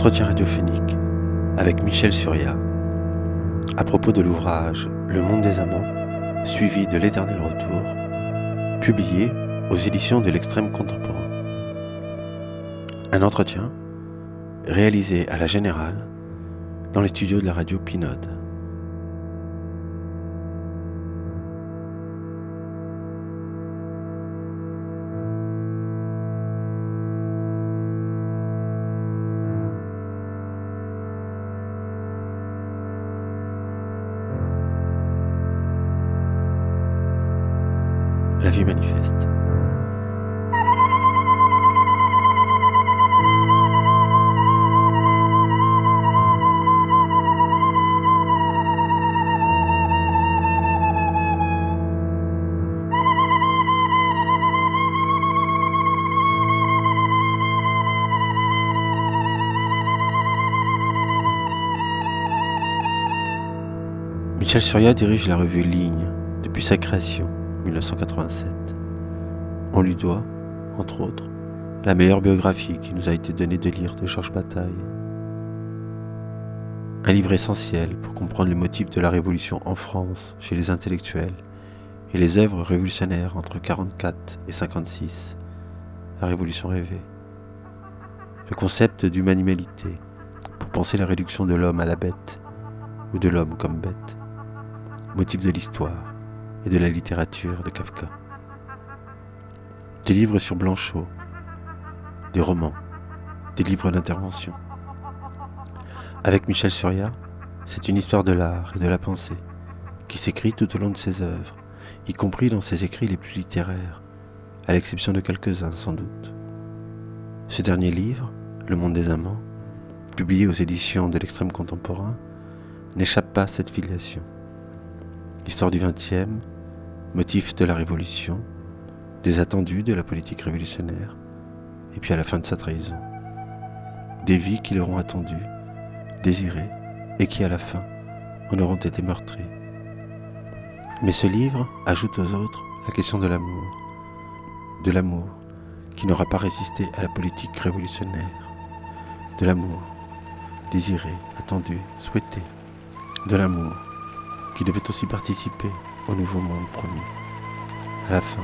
Entretien radiophonique avec Michel Surya à propos de l'ouvrage Le monde des amants, suivi de l'éternel retour, publié aux éditions de l'extrême contemporain. Un entretien réalisé à la Générale dans les studios de la radio Pinode. Michel Surya dirige la revue Ligne depuis sa création, 1987. On lui doit, entre autres, la meilleure biographie qui nous a été donnée de lire de Georges Bataille. Un livre essentiel pour comprendre les motifs de la révolution en France chez les intellectuels et les œuvres révolutionnaires entre 44 et 56, la révolution rêvée. Le concept d'humanimalité pour penser la réduction de l'homme à la bête ou de l'homme comme bête motif de l'histoire et de la littérature de Kafka. Des livres sur Blanchot, des romans, des livres d'intervention. Avec Michel Surya, c'est une histoire de l'art et de la pensée qui s'écrit tout au long de ses œuvres, y compris dans ses écrits les plus littéraires, à l'exception de quelques-uns sans doute. Ce dernier livre, Le monde des amants, publié aux éditions de l'extrême contemporain, n'échappe pas à cette filiation histoire du XXe, motif de la Révolution, des attendus de la politique révolutionnaire, et puis à la fin de sa trahison. Des vies qui l'auront attendu, désirées, et qui à la fin en auront été meurtries. Mais ce livre ajoute aux autres la question de l'amour, de l'amour qui n'aura pas résisté à la politique révolutionnaire, de l'amour désiré, attendu, souhaité, de l'amour qui devait aussi participer au nouveau monde promis, à la fin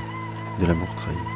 de l'amour trahi.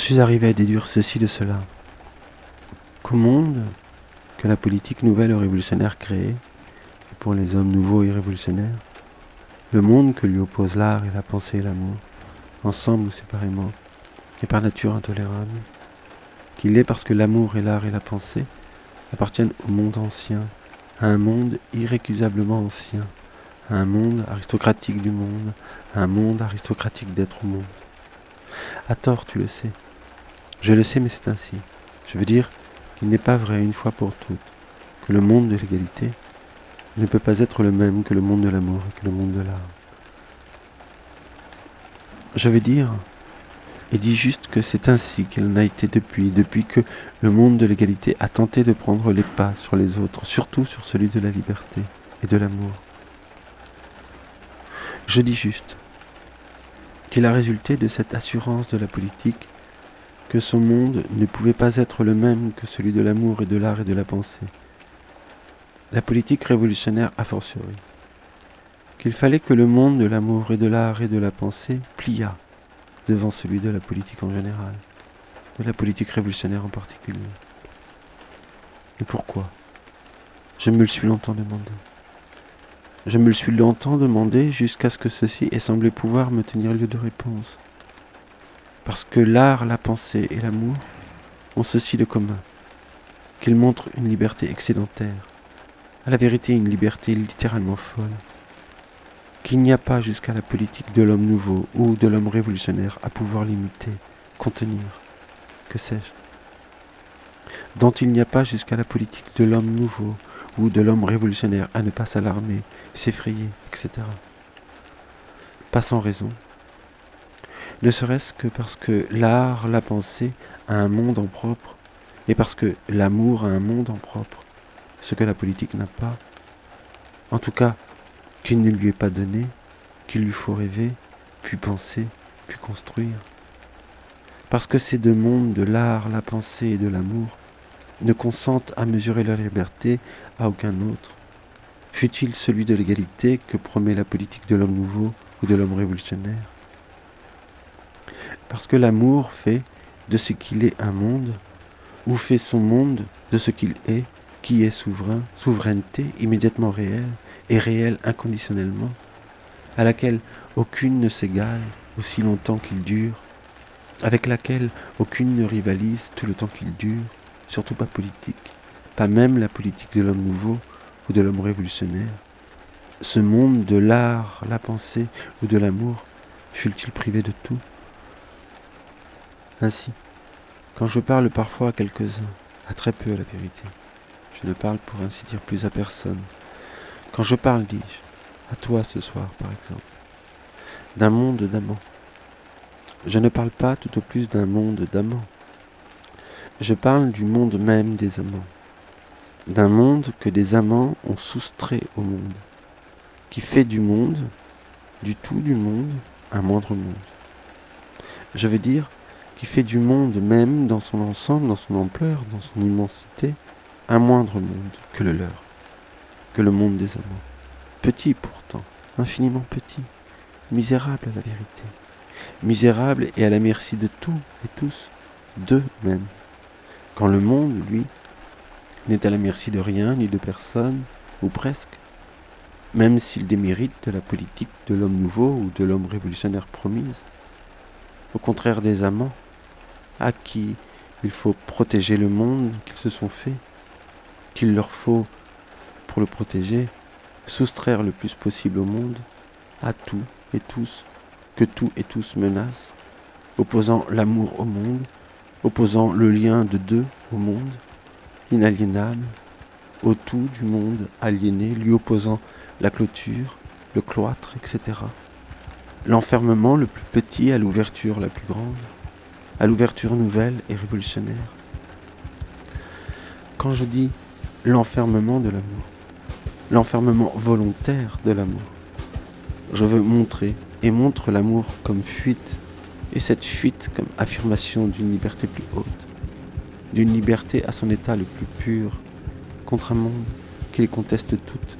Suis arrivé à déduire ceci de cela. Qu'au monde que la politique nouvelle révolutionnaire crée, et pour les hommes nouveaux et révolutionnaires, le monde que lui opposent l'art et la pensée et l'amour, ensemble ou séparément, est par nature intolérable, qu'il est parce que l'amour et l'art et la pensée appartiennent au monde ancien, à un monde irrécusablement ancien, à un monde aristocratique du monde, à un monde aristocratique d'être au monde. À tort, tu le sais. Je le sais, mais c'est ainsi. Je veux dire qu'il n'est pas vrai une fois pour toutes que le monde de l'égalité ne peut pas être le même que le monde de l'amour et que le monde de l'art. Je veux dire, et dis juste que c'est ainsi qu'il en a été depuis, depuis que le monde de l'égalité a tenté de prendre les pas sur les autres, surtout sur celui de la liberté et de l'amour. Je dis juste qu'il a résulté de cette assurance de la politique que son monde ne pouvait pas être le même que celui de l'amour et de l'art et de la pensée. La politique révolutionnaire a fortiori. Qu'il fallait que le monde de l'amour et de l'art et de la pensée pliât devant celui de la politique en général, de la politique révolutionnaire en particulier. Et pourquoi? Je me le suis longtemps demandé. Je me le suis longtemps demandé jusqu'à ce que ceci ait semblé pouvoir me tenir lieu de réponse. Parce que l'art, la pensée et l'amour ont ceci de commun, qu'ils montrent une liberté excédentaire, à la vérité une liberté littéralement folle, qu'il n'y a pas jusqu'à la politique de l'homme nouveau ou de l'homme révolutionnaire à pouvoir limiter, contenir, que sais-je, dont il n'y a pas jusqu'à la politique de l'homme nouveau ou de l'homme révolutionnaire à ne pas s'alarmer, s'effrayer, etc. Pas sans raison. Ne serait-ce que parce que l'art, la pensée, a un monde en propre, et parce que l'amour a un monde en propre, ce que la politique n'a pas. En tout cas, qu'il ne lui est pas donné, qu'il lui faut rêver, puis penser, puis construire. Parce que ces deux mondes de l'art, la pensée et de l'amour ne consentent à mesurer leur liberté à aucun autre, fut-il celui de l'égalité que promet la politique de l'homme nouveau ou de l'homme révolutionnaire? Parce que l'amour fait de ce qu'il est un monde, ou fait son monde de ce qu'il est, qui est souverain, souveraineté immédiatement réelle et réelle inconditionnellement, à laquelle aucune ne s'égale aussi longtemps qu'il dure, avec laquelle aucune ne rivalise tout le temps qu'il dure, surtout pas politique, pas même la politique de l'homme nouveau ou de l'homme révolutionnaire. Ce monde de l'art, la pensée ou de l'amour fut-il privé de tout? Ainsi, quand je parle parfois à quelques-uns, à très peu à la vérité, je ne parle pour ainsi dire plus à personne. Quand je parle, dis-je, à toi ce soir par exemple, d'un monde d'amants, je ne parle pas tout au plus d'un monde d'amants. Je parle du monde même des amants, d'un monde que des amants ont soustrait au monde, qui fait du monde, du tout du monde, un moindre monde. Je veux dire, qui fait du monde même dans son ensemble, dans son ampleur, dans son immensité, un moindre monde que le leur, que le monde des amants. Petit pourtant, infiniment petit, misérable à la vérité, misérable et à la merci de tout et tous, d'eux-mêmes. Quand le monde, lui, n'est à la merci de rien ni de personne, ou presque, même s'il démérite de la politique de l'homme nouveau ou de l'homme révolutionnaire promise. Au contraire des amants, à qui il faut protéger le monde qu'ils se sont fait, qu'il leur faut, pour le protéger, soustraire le plus possible au monde, à tout et tous, que tout et tous menacent, opposant l'amour au monde, opposant le lien de deux au monde, inaliénable, au tout du monde aliéné, lui opposant la clôture, le cloître, etc. L'enfermement le plus petit à l'ouverture la plus grande, à l'ouverture nouvelle et révolutionnaire. Quand je dis l'enfermement de l'amour, l'enfermement volontaire de l'amour. Je veux montrer et montre l'amour comme fuite, et cette fuite comme affirmation d'une liberté plus haute, d'une liberté à son état le plus pur, contre un monde qui les conteste toutes,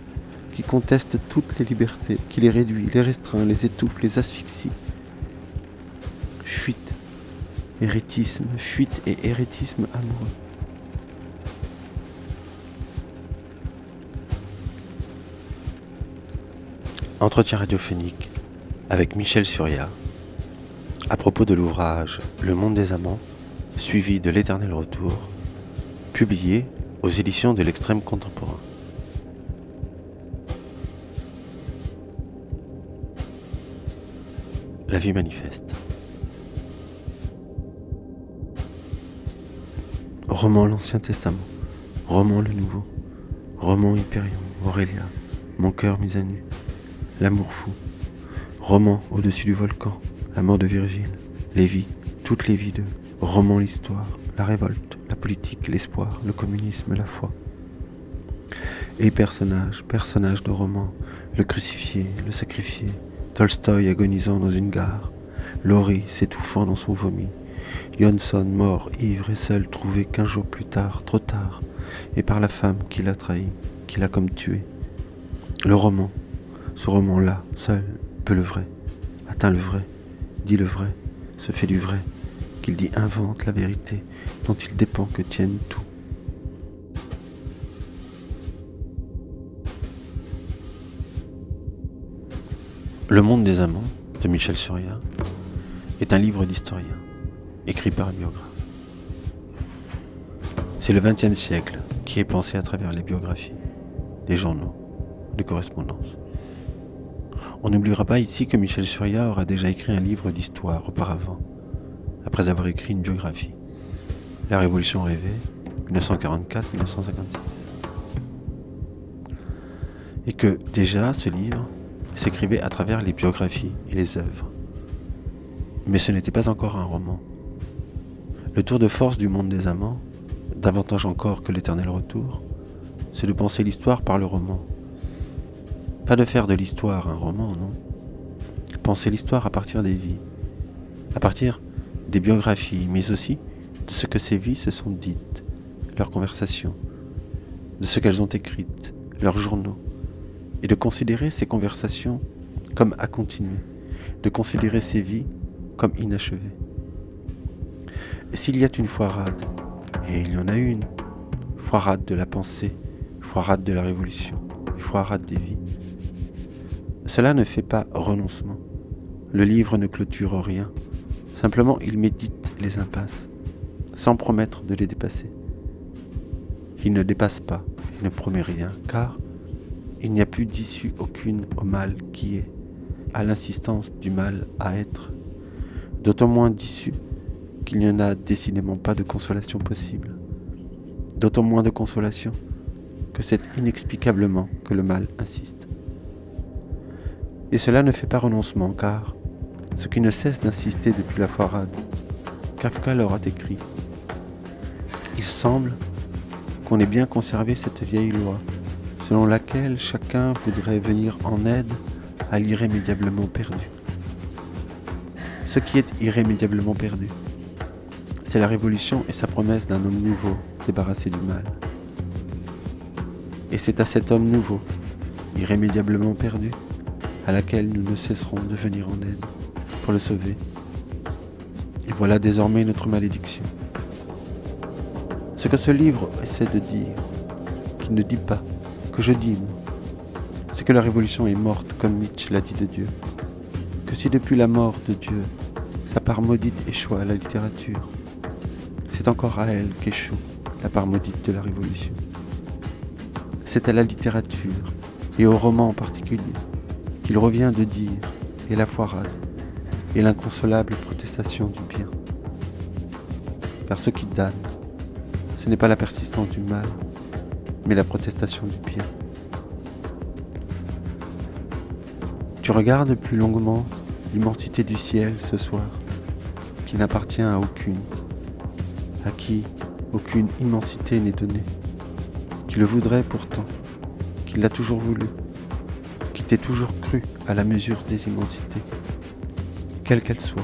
qui conteste toutes les libertés, qui les réduit, les restreint, les étouffe, les asphyxie. Fuite, hérétisme, fuite et hérétisme amoureux. Entretien radiophonique avec Michel Surya à propos de l'ouvrage Le monde des amants, suivi de l'éternel retour, publié aux éditions de l'extrême contemporain. La vie manifeste. Roman l'Ancien Testament, roman le Nouveau, roman Hyperion, Aurélia, mon cœur mis à nu, L'amour fou. Roman au-dessus du volcan. La mort de Virgile. Les vies. Toutes les vies de. Roman l'histoire. La révolte. La politique. L'espoir. Le communisme. La foi. Et personnage. Personnage de roman. Le crucifié. Le sacrifié. Tolstoï agonisant dans une gare. Laurie s'étouffant dans son vomi. Johnson, mort, ivre et seul, trouvé quinze jours plus tard, trop tard, et par la femme qui l'a trahi, qui l'a comme tué. Le roman, ce roman-là, seul, peut le vrai, atteint le vrai, dit le vrai, se fait du vrai, qu'il dit invente la vérité, dont il dépend que tienne tout. Le monde des amants de Michel Surya est un livre d'historien, écrit par un biographe. C'est le XXe siècle qui est pensé à travers les biographies, des journaux, des correspondances. On n'oubliera pas ici que Michel Surya aura déjà écrit un livre d'histoire auparavant, après avoir écrit une biographie. La Révolution rêvée, 1944-1956. Et que déjà ce livre s'écrivait à travers les biographies et les œuvres. Mais ce n'était pas encore un roman. Le tour de force du monde des amants, davantage encore que l'éternel retour, c'est de penser l'histoire par le roman. Pas de faire de l'histoire un roman, non. Penser l'histoire à partir des vies, à partir des biographies, mais aussi de ce que ces vies se sont dites, leurs conversations, de ce qu'elles ont écrites, leurs journaux, et de considérer ces conversations comme à continuer, de considérer ces vies comme inachevées. S'il y a une foirade, et il y en a une, foirade de la pensée, foirade de la révolution, foirade des vies, cela ne fait pas renoncement. Le livre ne clôture rien. Simplement, il médite les impasses, sans promettre de les dépasser. Il ne dépasse pas, il ne promet rien, car il n'y a plus d'issue aucune au mal qui est, à l'insistance du mal à être. D'autant moins d'issue qu'il n'y en a décidément pas de consolation possible. D'autant moins de consolation que c'est inexplicablement que le mal insiste. Et cela ne fait pas renoncement, car ce qui ne cesse d'insister depuis la foirade, Kafka leur a écrit. Il semble qu'on ait bien conservé cette vieille loi selon laquelle chacun voudrait venir en aide à l'irrémédiablement perdu. Ce qui est irrémédiablement perdu, c'est la révolution et sa promesse d'un homme nouveau, débarrassé du mal. Et c'est à cet homme nouveau, irrémédiablement perdu, à laquelle nous ne cesserons de venir en aide pour le sauver. Et voilà désormais notre malédiction. Ce que ce livre essaie de dire, qu'il ne dit pas, que je dis, c'est que la révolution est morte comme Nietzsche l'a dit de Dieu. Que si depuis la mort de Dieu, sa part maudite échoue à la littérature, c'est encore à elle qu'échoue la part maudite de la révolution. C'est à la littérature, et au roman en particulier, qu'il revient de dire, et la foirade, et l'inconsolable protestation du bien. Car ce qui damne, ce n'est pas la persistance du mal, mais la protestation du bien. Tu regardes plus longuement l'immensité du ciel ce soir, qui n'appartient à aucune, à qui aucune immensité n'est donnée, qui le voudrait pourtant, qui l'a toujours voulu, qui t'ait toujours cru à la mesure des immensités, quelles qu'elles soient,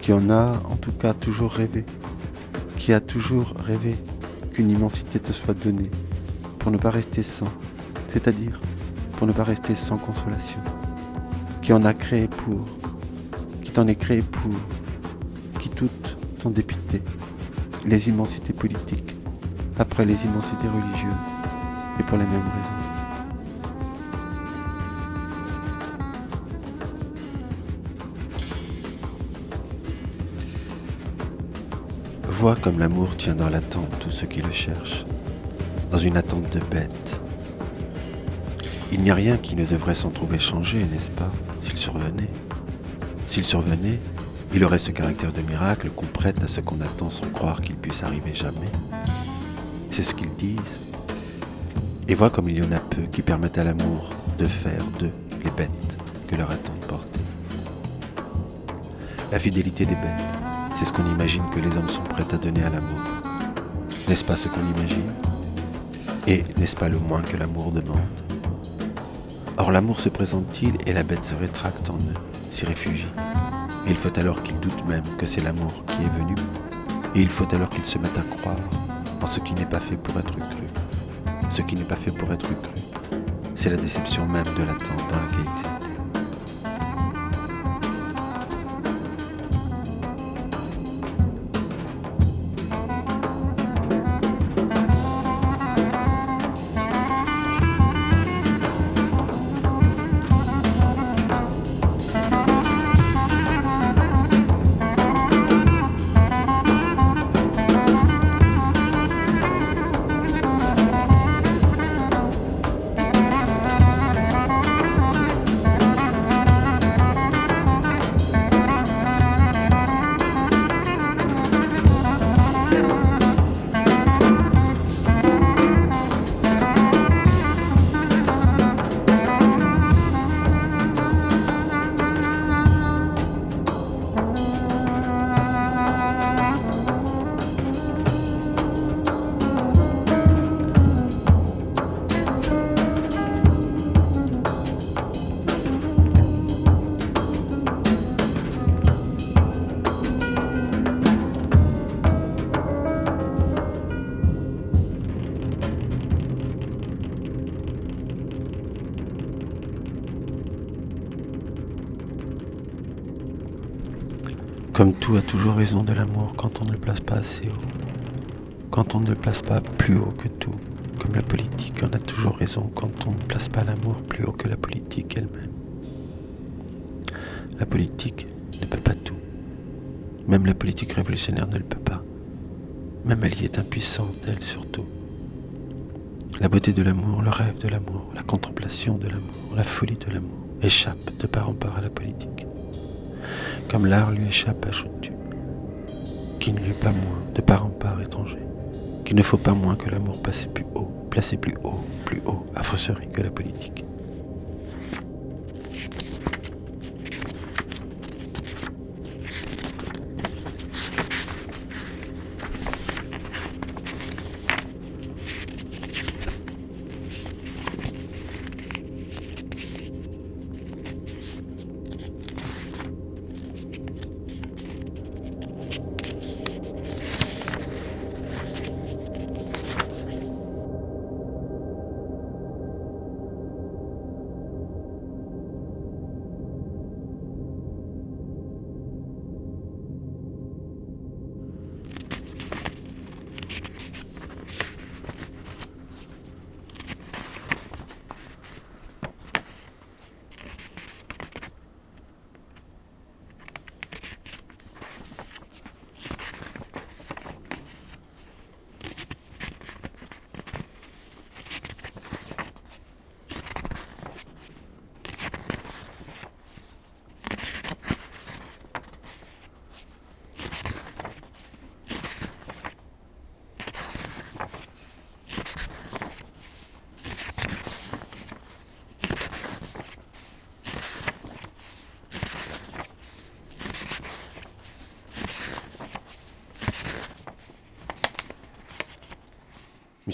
qui en a en tout cas toujours rêvé, qui a toujours rêvé qu'une immensité te soit donnée, pour ne pas rester sans, c'est-à-dire pour ne pas rester sans consolation, qui en a créé pour, qui t'en est créé pour, qui toutes t'ont dépité, les immensités politiques, après les immensités religieuses, et pour les mêmes raisons. Vois comme l'amour tient dans l'attente tout ce qui le cherche, dans une attente de bête. Il n'y a rien qui ne devrait s'en trouver changé, n'est-ce pas, s'il survenait S'il survenait, il aurait ce caractère de miracle qu'on prête à ce qu'on attend sans croire qu'il puisse arriver jamais. C'est ce qu'ils disent. Et vois comme il y en a peu qui permettent à l'amour de faire d'eux les bêtes que leur attente portait. La fidélité des bêtes, c'est ce qu'on imagine que les hommes sont prêts à donner à l'amour. N'est-ce pas ce qu'on imagine? Et n'est-ce pas le moins que l'amour demande? Or l'amour se présente-t-il et la bête se rétracte en eux, s'y réfugie? Il faut alors qu'il doute même que c'est l'amour qui est venu. Et il faut alors qu'il se mette à croire en ce qui n'est pas fait pour être cru. Ce qui n'est pas fait pour être cru, c'est la déception même de l'attente dans laquelle il s'était. Tout a toujours raison de l'amour quand on ne le place pas assez haut. Quand on ne le place pas plus haut que tout. Comme la politique en a toujours raison quand on ne place pas l'amour plus haut que la politique elle-même. La politique ne peut pas tout. Même la politique révolutionnaire ne le peut pas. Même elle y est impuissante, elle surtout. La beauté de l'amour, le rêve de l'amour, la contemplation de l'amour, la folie de l'amour échappent de part en part à la politique comme l'art lui échappe, ajoutes-tu, qui ne lui est pas moins, de part en part étranger, qu'il ne faut pas moins que l'amour passe plus haut, placé plus haut, plus haut, affreusserie que la politique.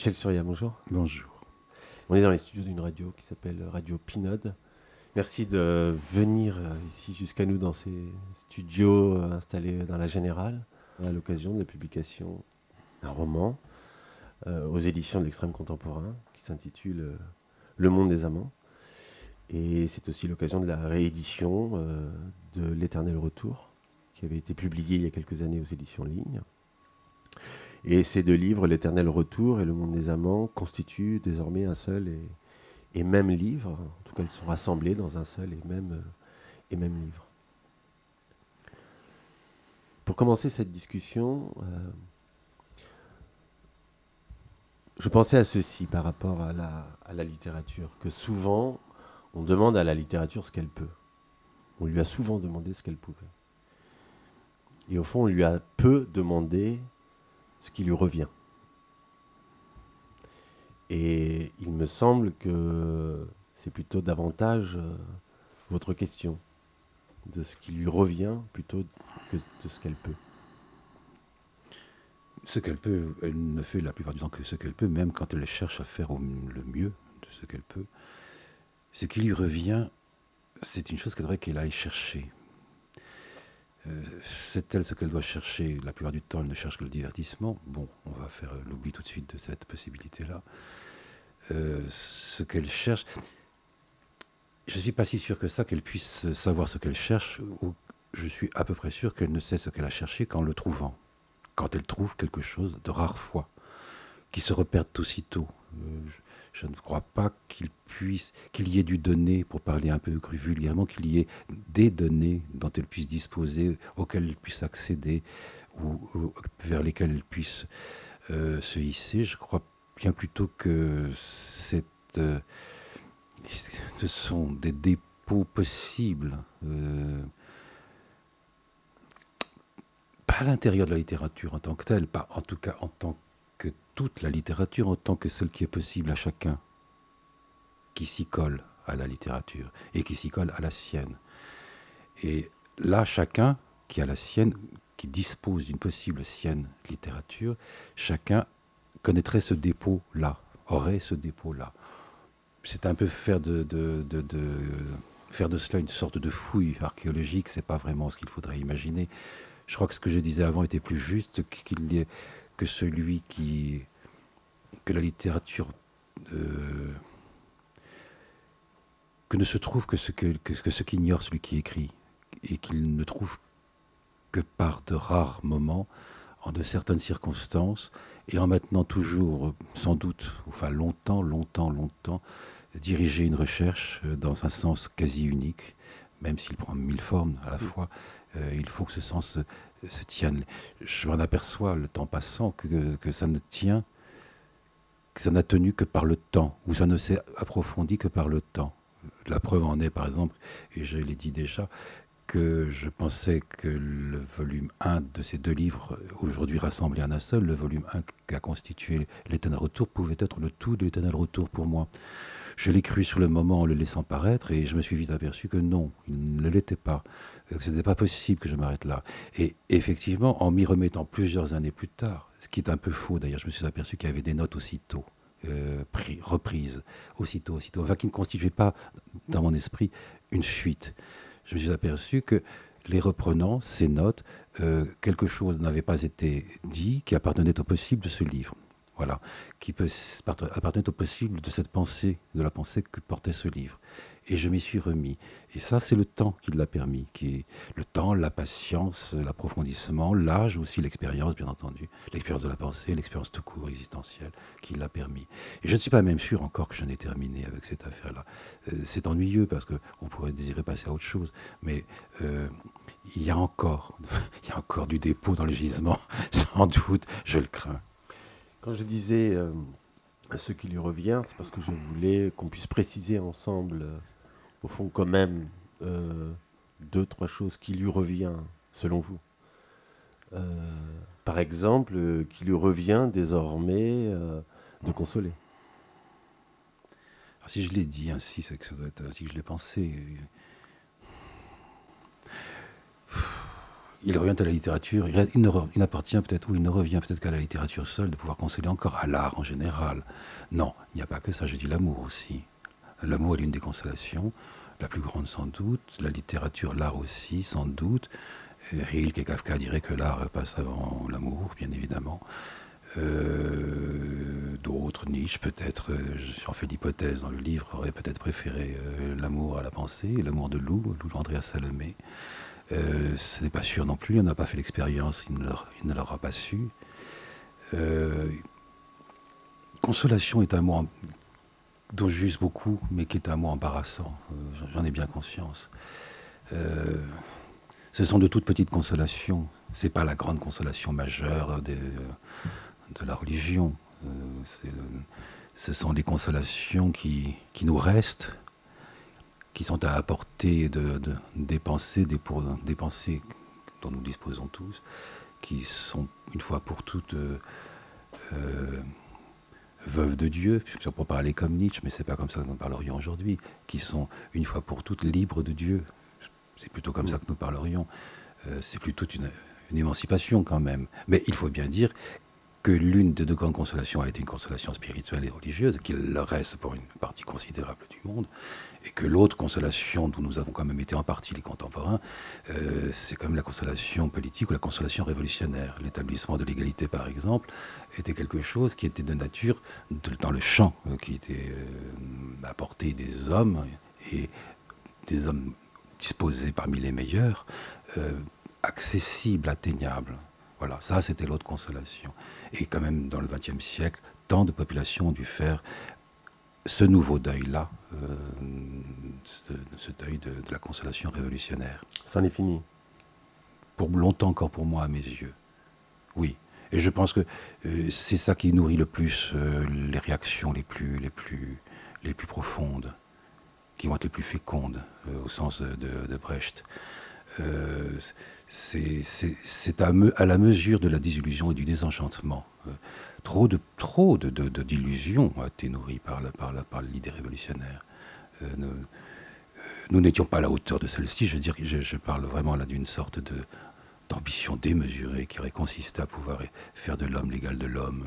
Michel Surya, bonjour. Bonjour. On est dans les studios d'une radio qui s'appelle Radio Pinode. Merci de venir euh, ici jusqu'à nous dans ces studios euh, installés dans la Générale à l'occasion de la publication d'un roman euh, aux éditions de l'extrême contemporain qui s'intitule Le monde des amants. Et c'est aussi l'occasion de la réédition de L'éternel retour qui avait été publié il y a quelques années aux éditions Ligne et ces deux livres, L'éternel retour et Le monde des amants, constituent désormais un seul et, même livre. En tout cas, ils sont rassemblés dans un seul et même, et même livre. Pour commencer cette discussion, euh, je pensais à ceci par rapport à la littérature, que souvent on demande à la littérature ce qu'elle peut. On lui a souvent demandé ce qu'elle pouvait. Et au fond, on lui a peu demandé ce qui lui revient. Et il me semble que c'est plutôt davantage euh, votre question, de ce qui lui revient plutôt que de ce qu'elle peut. Ce qu'elle peut, elle ne fait la plupart du temps que ce qu'elle peut, même quand elle cherche à faire le mieux de ce qu'elle peut. Ce qui lui revient, c'est une chose qu'elle devrait qu'elle aille chercher. Euh, sait-elle ce qu'elle doit chercher? La plupart du temps, elle ne cherche que le divertissement. Bon, on va faire l'oubli tout de suite de cette possibilité-là. ce qu'elle cherche, je ne suis pas si sûr que ça qu'elle puisse savoir ce qu'elle cherche, ou je suis à peu près sûr qu'elle ne sait ce qu'elle a cherché qu'en le trouvant, quand elle trouve quelque chose de rare foi, qui se repère aussitôt. Euh, ne crois pas qu'il puisse, qu'il y ait du donné, pour parler un peu vulgairement, qu'il y ait des données dont elle puisse disposer, auxquelles elle puisse accéder, ou, vers lesquelles elle puisse euh, se hisser. Je crois bien plutôt que euh, ce sont des dépôts possibles pas à l'intérieur de la littérature en tant que telle, pas en tout cas en tant que toute la littérature, en tant que celle qui est possible à chacun, qui s'y colle à la littérature et qui s'y colle à la sienne. Et là, chacun qui a la sienne, qui dispose d'une possible sienne littérature, chacun connaîtrait ce dépôt-là, aurait ce dépôt-là. C'est un peu faire de, faire de cela une sorte de fouille archéologique, c'est pas vraiment ce qu'il faudrait imaginer. Je crois que ce que je disais avant était plus juste qu'il y ait que celui qui que la littérature euh, que ne se trouve que ce que, que, ce qu'ignore celui qui écrit et qu'il ne trouve que par de rares moments en de certaines circonstances et en maintenant toujours sans doute enfin longtemps longtemps longtemps diriger une recherche dans un sens quasi unique même s'il prend mille formes à la mm. fois euh, il faut que ce sens se, tienne. Je m'en aperçois, le temps passant, que, que ça ne tient, que ça n'a tenu que par le temps, ou ça ne s'est approfondi que par le temps. La preuve en est, par exemple, et je l'ai dit déjà, que je pensais que le volume 1 de ces deux livres, aujourd'hui rassemblés en un seul, le volume 1 qu'a constitué l'éternel retour, pouvait être le tout de l'éternel retour pour moi. Je l'ai cru sur le moment en le laissant paraître et je me suis vite aperçu que non, il ne l'était pas, que ce n'était pas possible que je m'arrête là. Et effectivement, en m'y remettant plusieurs années plus tard, ce qui est un peu faux d'ailleurs, je me suis aperçu qu'il y avait des notes aussitôt. Euh, reprises aussitôt, aussitôt, enfin qui ne constituaient pas dans mon esprit une fuite. Je me suis aperçu que les reprenant, ces notes, euh, quelque chose n'avait pas été dit qui appartenait au possible de ce livre qui peut appartenir au possible de cette pensée, de la pensée que portait ce livre. Et je m'y suis remis. Et ça, c'est le temps qui l'a permis, qui est le temps, la patience, l'approfondissement, l'âge aussi, l'expérience, bien entendu, l'expérience de la pensée, l'expérience tout court existentielle, qui l'a permis. Et je ne suis pas même sûr encore que j'en ai terminé avec cette affaire-là. Euh, c'est ennuyeux parce qu'on pourrait désirer passer à autre chose, mais euh, il y a encore, il y a encore du dépôt dans le gisement, sans doute, je le crains. Quand je disais euh, ce qui lui revient, c'est parce que je voulais qu'on puisse préciser ensemble, euh, au fond, quand même, euh, deux, trois choses qui lui revient, selon vous. par exemple, qui lui revient désormais de consoler. si je l'ai dit ainsi, c'est que ça doit être ainsi que je l'ai pensé il revient à la littérature, il, n'appartient peut-être, ou il ne revient peut-être qu'à la littérature seule de pouvoir consoler encore à l'art en général. Non, il n'y a pas que ça, je dis l'amour aussi. L'amour est l'une des consolations, la plus grande sans doute, la littérature, l'art aussi, sans doute. Rilke et Kafka diraient que l'art passe avant l'amour, bien évidemment. Euh, d'autres, Nietzsche peut-être, euh, j'en fais l'hypothèse dans le livre, aurait peut-être préféré euh, l'amour à la pensée, l'amour de Lou, Lou Andrea Salomé. Euh, ce n'est pas sûr non plus, il n'a pas fait l'expérience, il ne l'aura pas su. Euh, consolation est un mot dont j'use beaucoup, mais qui est un mot embarrassant. Euh, j'en ai bien conscience. ce sont de toutes petites consolations. Ce n'est pas la grande consolation majeure de, la religion. ce sont des consolations qui nous restent qui sont à apporter de, des pensées, pour, des dont nous disposons tous, qui sont une fois pour toutes euh, euh, veuves de Dieu, pour parler comme Nietzsche, mais c'est pas comme ça que nous parlerions aujourd'hui, qui sont une fois pour toutes libres de Dieu. C'est plutôt comme ça que nous parlerions. Euh, c'est plutôt une, une, émancipation quand même. Mais il faut bien dire que l'une des deux grandes consolations a été une consolation spirituelle et religieuse, qu'il reste pour une partie considérable du monde, et que l'autre consolation dont nous avons quand même été en partie les contemporains, euh, c'est quand même la consolation politique ou la consolation révolutionnaire. L'établissement de l'égalité, par exemple, était quelque chose qui était de nature, dans le champ, euh, qui était euh, apporté des hommes, et des hommes disposés parmi les meilleurs, accessibles, atteignables. Voilà, ça c'était l'autre consolation. Et quand même, dans le XXe siècle, tant de populations ont dû faire ce nouveau deuil-là, euh, ce, deuil de, la consolation révolutionnaire. Ça en est fini Pour longtemps encore pour moi, à mes yeux. Oui. Et je pense que euh, c'est ça qui nourrit le plus euh, les réactions les plus, les, plus, les plus profondes, qui vont être les plus fécondes, au sens de, Brecht. c'est à, à, la mesure de la désillusion et du désenchantement trop de trop de, d'illusions été nourries par, la, par, par l'idée révolutionnaire. Euh, euh, nous, n'étions pas à la hauteur de celle-ci. Je, je parle vraiment là d'une sorte de, d'ambition démesurée qui aurait consisté à pouvoir faire de l'homme l'égal de l'homme.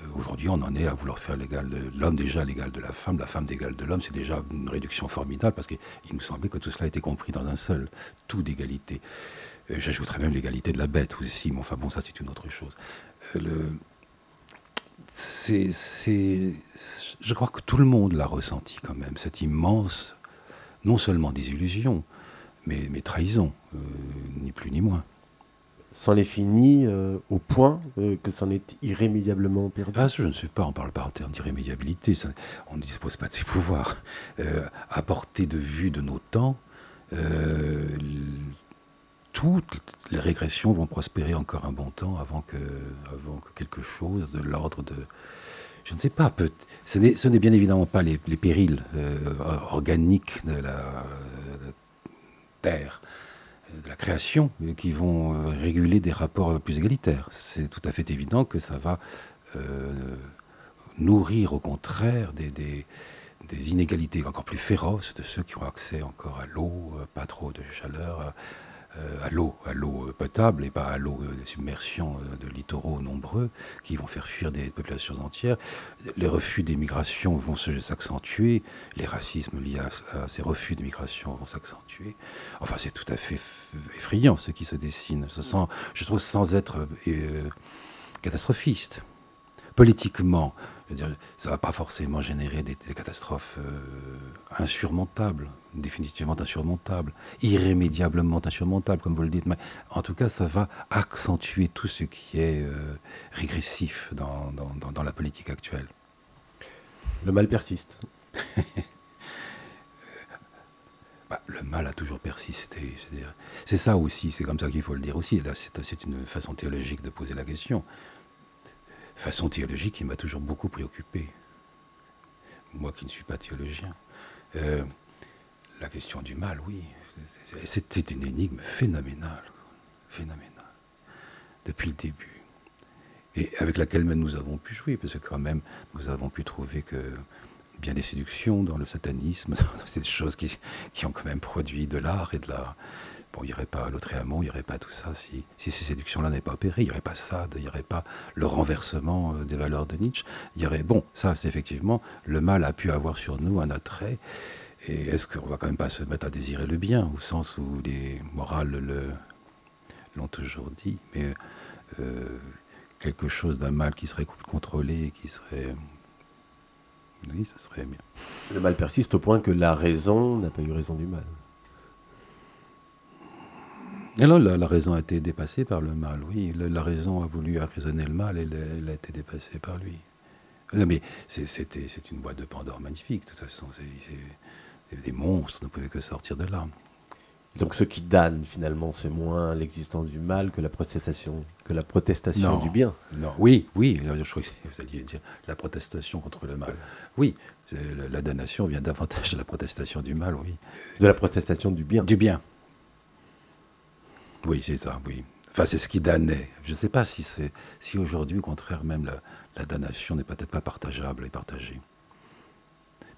Euh, aujourd'hui, on en est à vouloir faire l'égal de l'homme déjà l'égal de la femme, la femme d'égal de l'homme. C'est déjà une réduction formidable parce qu'il nous semblait que tout cela était compris dans un seul tout d'égalité. J'ajouterais même l'égalité de la bête aussi, mais enfin bon, ça c'est une autre chose. C'est, je crois que tout le monde l'a ressenti quand même, cette immense, non seulement désillusion, mais, mais trahison, euh, ni plus ni moins. C'en est fini au point euh, que c'en est irrémédiablement perdu ah, Je ne sais pas, on ne parle pas en termes d'irrémédiabilité, on ne dispose pas de ses pouvoirs. Euh, à portée de vue de nos temps, toutes les régressions vont prospérer encore un bon temps avant que, avant que quelque chose de l'ordre de... Je ne sais pas, peut, ce n'est bien évidemment pas les, périls euh, organiques de la Terre, de la création, qui vont euh, réguler des rapports plus égalitaires. C'est tout à fait évident que ça va euh, nourrir au contraire des, inégalités encore plus féroces de ceux qui ont accès encore à l'eau, pas trop de chaleur, euh, à l'eau, à l'eau potable et pas à l'eau de submersion euh, de littoraux nombreux qui vont faire fuir des populations entières. Les refus des migrations vont s'accentuer, les racismes liés à, ces refus des migrations vont s'accentuer. Enfin, c'est tout à fait effrayant ce qui se dessine. je trouve sans être euh, catastrophiste. Politiquement, ça ne va pas forcément générer des, catastrophes euh, insurmontables, définitivement insurmontables, irrémédiablement insurmontables, comme vous le dites. Mais en tout cas, ça va accentuer tout ce qui est euh, régressif dans, dans, la politique actuelle. Le mal persiste. Bah, le mal a toujours persisté. C'est ça aussi, c'est comme ça qu'il faut le dire aussi. C'est une façon théologique de poser la question façon théologique qui m'a toujours beaucoup préoccupé. Moi qui ne suis pas théologien. Euh, la question du mal, oui, c'était une énigme phénoménale, phénoménale, depuis le début. Et avec laquelle même nous avons pu jouer, parce que quand même, nous avons pu trouver que bien des séductions dans le satanisme, c'est des choses qui, qui, ont quand même produit de l'art et de la, Bon, il n'y aurait pas Lautréamont, il n'y aurait pas tout ça si, si ces séductions-là n'avaient pas opéré. Il n'y aurait pas ça, il n'y aurait pas le renversement euh, des valeurs de Nietzsche. Il y aurait, bon, ça, c'est effectivement, le mal a pu avoir sur nous un attrait. Et est-ce qu'on va quand même pas se mettre à désirer le bien, au sens où les morales l'ont toujours dit, mais euh, quelque chose d'un mal qui serait contrôlé, qui serait... Oui, ça serait bien. Le mal persiste au point que la raison n'a pas eu raison du mal. Et là, la, raison a été dépassée par le mal, oui. La, raison a voulu raisonner le mal et elle, a été dépassée par lui. mais c'est une boîte de Pandore magnifique, de toute façon. C'est des monstres ne pouvaient que sortir de là. Donc ce qui damne finalement, c'est moins l'existence du mal que la protestation, que la protestation du bien. Non, oui, oui, je crois que vous alliez dire la protestation contre le mal. Oui, la damnation vient davantage de la protestation du mal, oui. De la protestation du bien. Du bien, oui, c'est ça, oui. Enfin, c'est ce qui damnait. Je ne sais pas si, si aujourd'hui, au contraire, même la, damnation n'est peut-être pas partageable et partagée.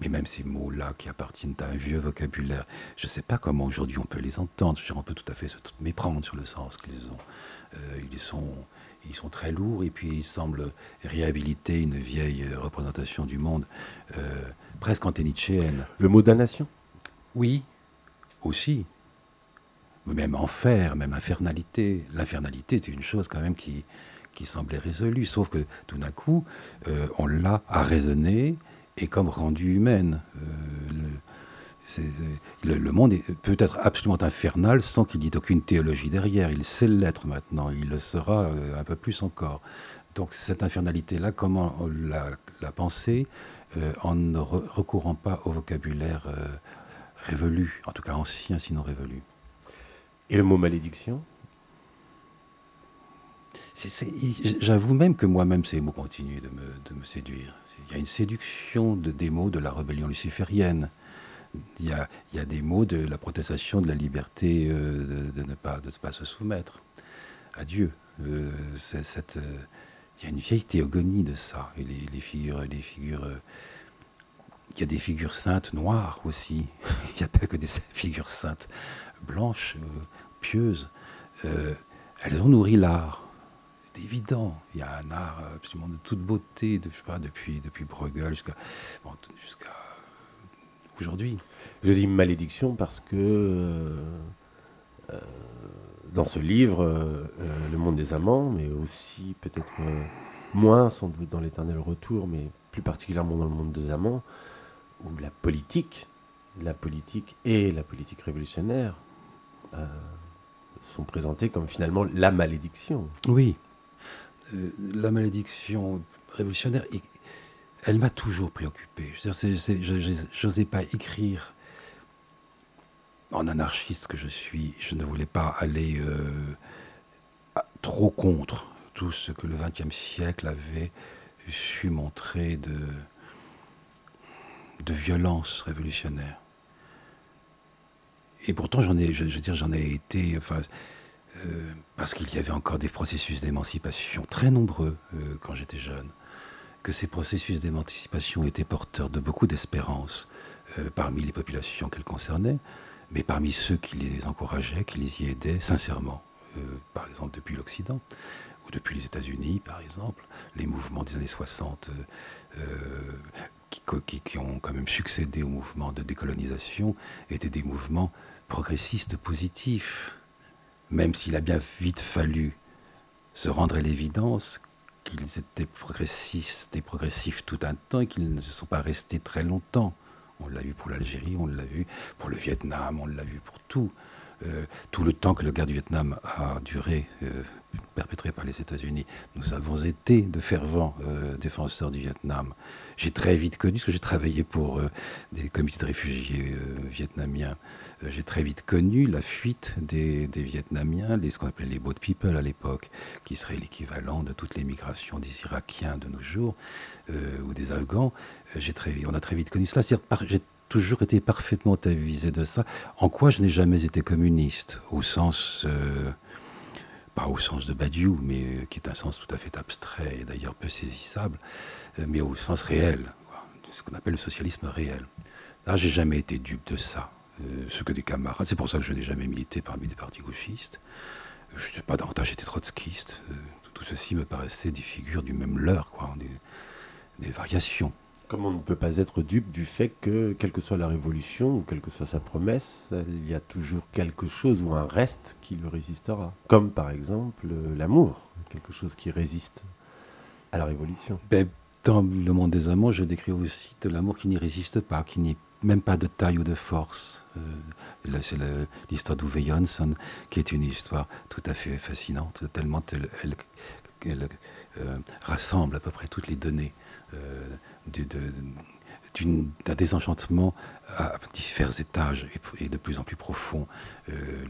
Mais même ces mots-là qui appartiennent à un vieux vocabulaire, je ne sais pas comment aujourd'hui on peut les entendre. on peut tout à fait se méprendre sur le sens qu'ils ont. Euh, ils, sont, ils sont très lourds et puis ils semblent réhabiliter une vieille représentation du monde presque anténichéenne. Le mot damnation? Oui, aussi. Même enfer, même infernalité. L'infernalité, c'est une chose quand même qui, qui semblait résolue, sauf que tout d'un coup, on l'a à raisonner et comme rendue humaine. Le, monde peut être absolument infernal sans qu'il n'y ait aucune théologie derrière. Il sait l'être maintenant, il le sera euh, un peu plus encore. Donc cette infernalité-là, comment la, penser euh, en ne recourant pas au vocabulaire euh, révolu, en tout cas ancien sinon révolu? Et le mot malédiction? J'avoue même que moi-même, ces mots continuent de me, séduire. Il y a une séduction de, des mots de la rébellion luciférienne il y, a, des mots de la protestation de la liberté euh, de, ne pas, se soumettre à Dieu. Euh, euh, il y a une vieille théogonie de ça. Les, figures, il y a des figures saintes noires aussi. il n'y a pas que des figures saintes blanches, pieuses. elles ont nourri l'art. C'est évident. Il y a un art absolument de toute beauté, de, je sais pas, depuis, depuis Bruegel jusqu'à bon, aujourd'hui. Je dis malédiction parce que euh, euh, dans ce livre, euh, Le monde des amants, mais aussi peut-être moins sans doute dans l'éternel retour, mais plus particulièrement dans le monde des amants, où la politique, la politique et la politique révolutionnaire sont présentées comme finalement la malédiction. Oui, la malédiction révolutionnaire elle m'a toujours préoccupé. Je n'osais pas écrire en anarchiste que je suis. Je ne voulais pas aller euh, trop contre tout ce que le XXe siècle avait su montrer de, violence révolutionnaire. Et pourtant, j'en ai, je, veux dire, j'en ai été, euh, parce qu'il y avait encore des processus d'émancipation très nombreux euh, quand j'étais jeune que ces processus d'émancipation étaient porteurs de beaucoup d'espérance euh, parmi les populations qu'elles concernaient, mais parmi ceux qui les encourageaient, qui les y aidaient sincèrement, par exemple depuis l'Occident ou depuis les États-Unis, par exemple, les mouvements des années 60 euh, qui, qui, qui, ont quand même succédé au mouvement de décolonisation étaient des mouvements progressistes positifs, même s'il a bien vite fallu se rendre à l'évidence qu'ils étaient progressistes et progressifs tout un temps et qu'ils ne se sont pas restés très longtemps. On l'a vu pour l'Algérie, on l'a vu pour le Vietnam, on l'a vu pour tout. Euh, tout le temps que la guerre du Vietnam a duré, euh, perpétrée par les États-Unis, nous avons été de fervents euh, défenseurs du Vietnam. J'ai très vite connu, parce que j'ai travaillé pour des comités de réfugiés vietnamiens, j'ai très vite connu la fuite des, Vietnamiens, les, ce qu'on appelait les boat people à l'époque, qui serait l'équivalent de toutes les migrations des Irakiens de nos jours, ou des Afghans. On a très vite connu cela. Toujours été parfaitement avisé de ça. En quoi je n'ai jamais été communiste, au sens, euh, pas au sens de Badiou, mais euh, qui est un sens tout à fait abstrait et d'ailleurs peu saisissable, euh, mais au sens réel, ce qu'on appelle le socialisme réel. Là, j'ai jamais été dupe de ça. Ce que des camarades, c'est pour ça que je n'ai jamais milité parmi des partis gauchistes. Je n'étais pas davantage été trotskiste. Tout ceci me paraissait des figures du même leurre, quoi, des variations. Comme on ne peut pas être dupe du fait que, quelle que soit la révolution ou quelle que soit sa promesse, il y a toujours quelque chose ou un reste qui le résistera. Comme par exemple l'amour, quelque chose qui résiste à la révolution. Ben, dans le monde des amants, je décris aussi de l'amour qui n'y résiste pas, qui n'y même pas de taille ou de force. Euh, c'est l'histoire d'Uwe Jansson, qui est une histoire tout à fait fascinante, tellement elle, elle, elle euh, rassemble à peu près toutes les données euh, d'un désenchantement à divers étages et, de plus en plus profond. Euh,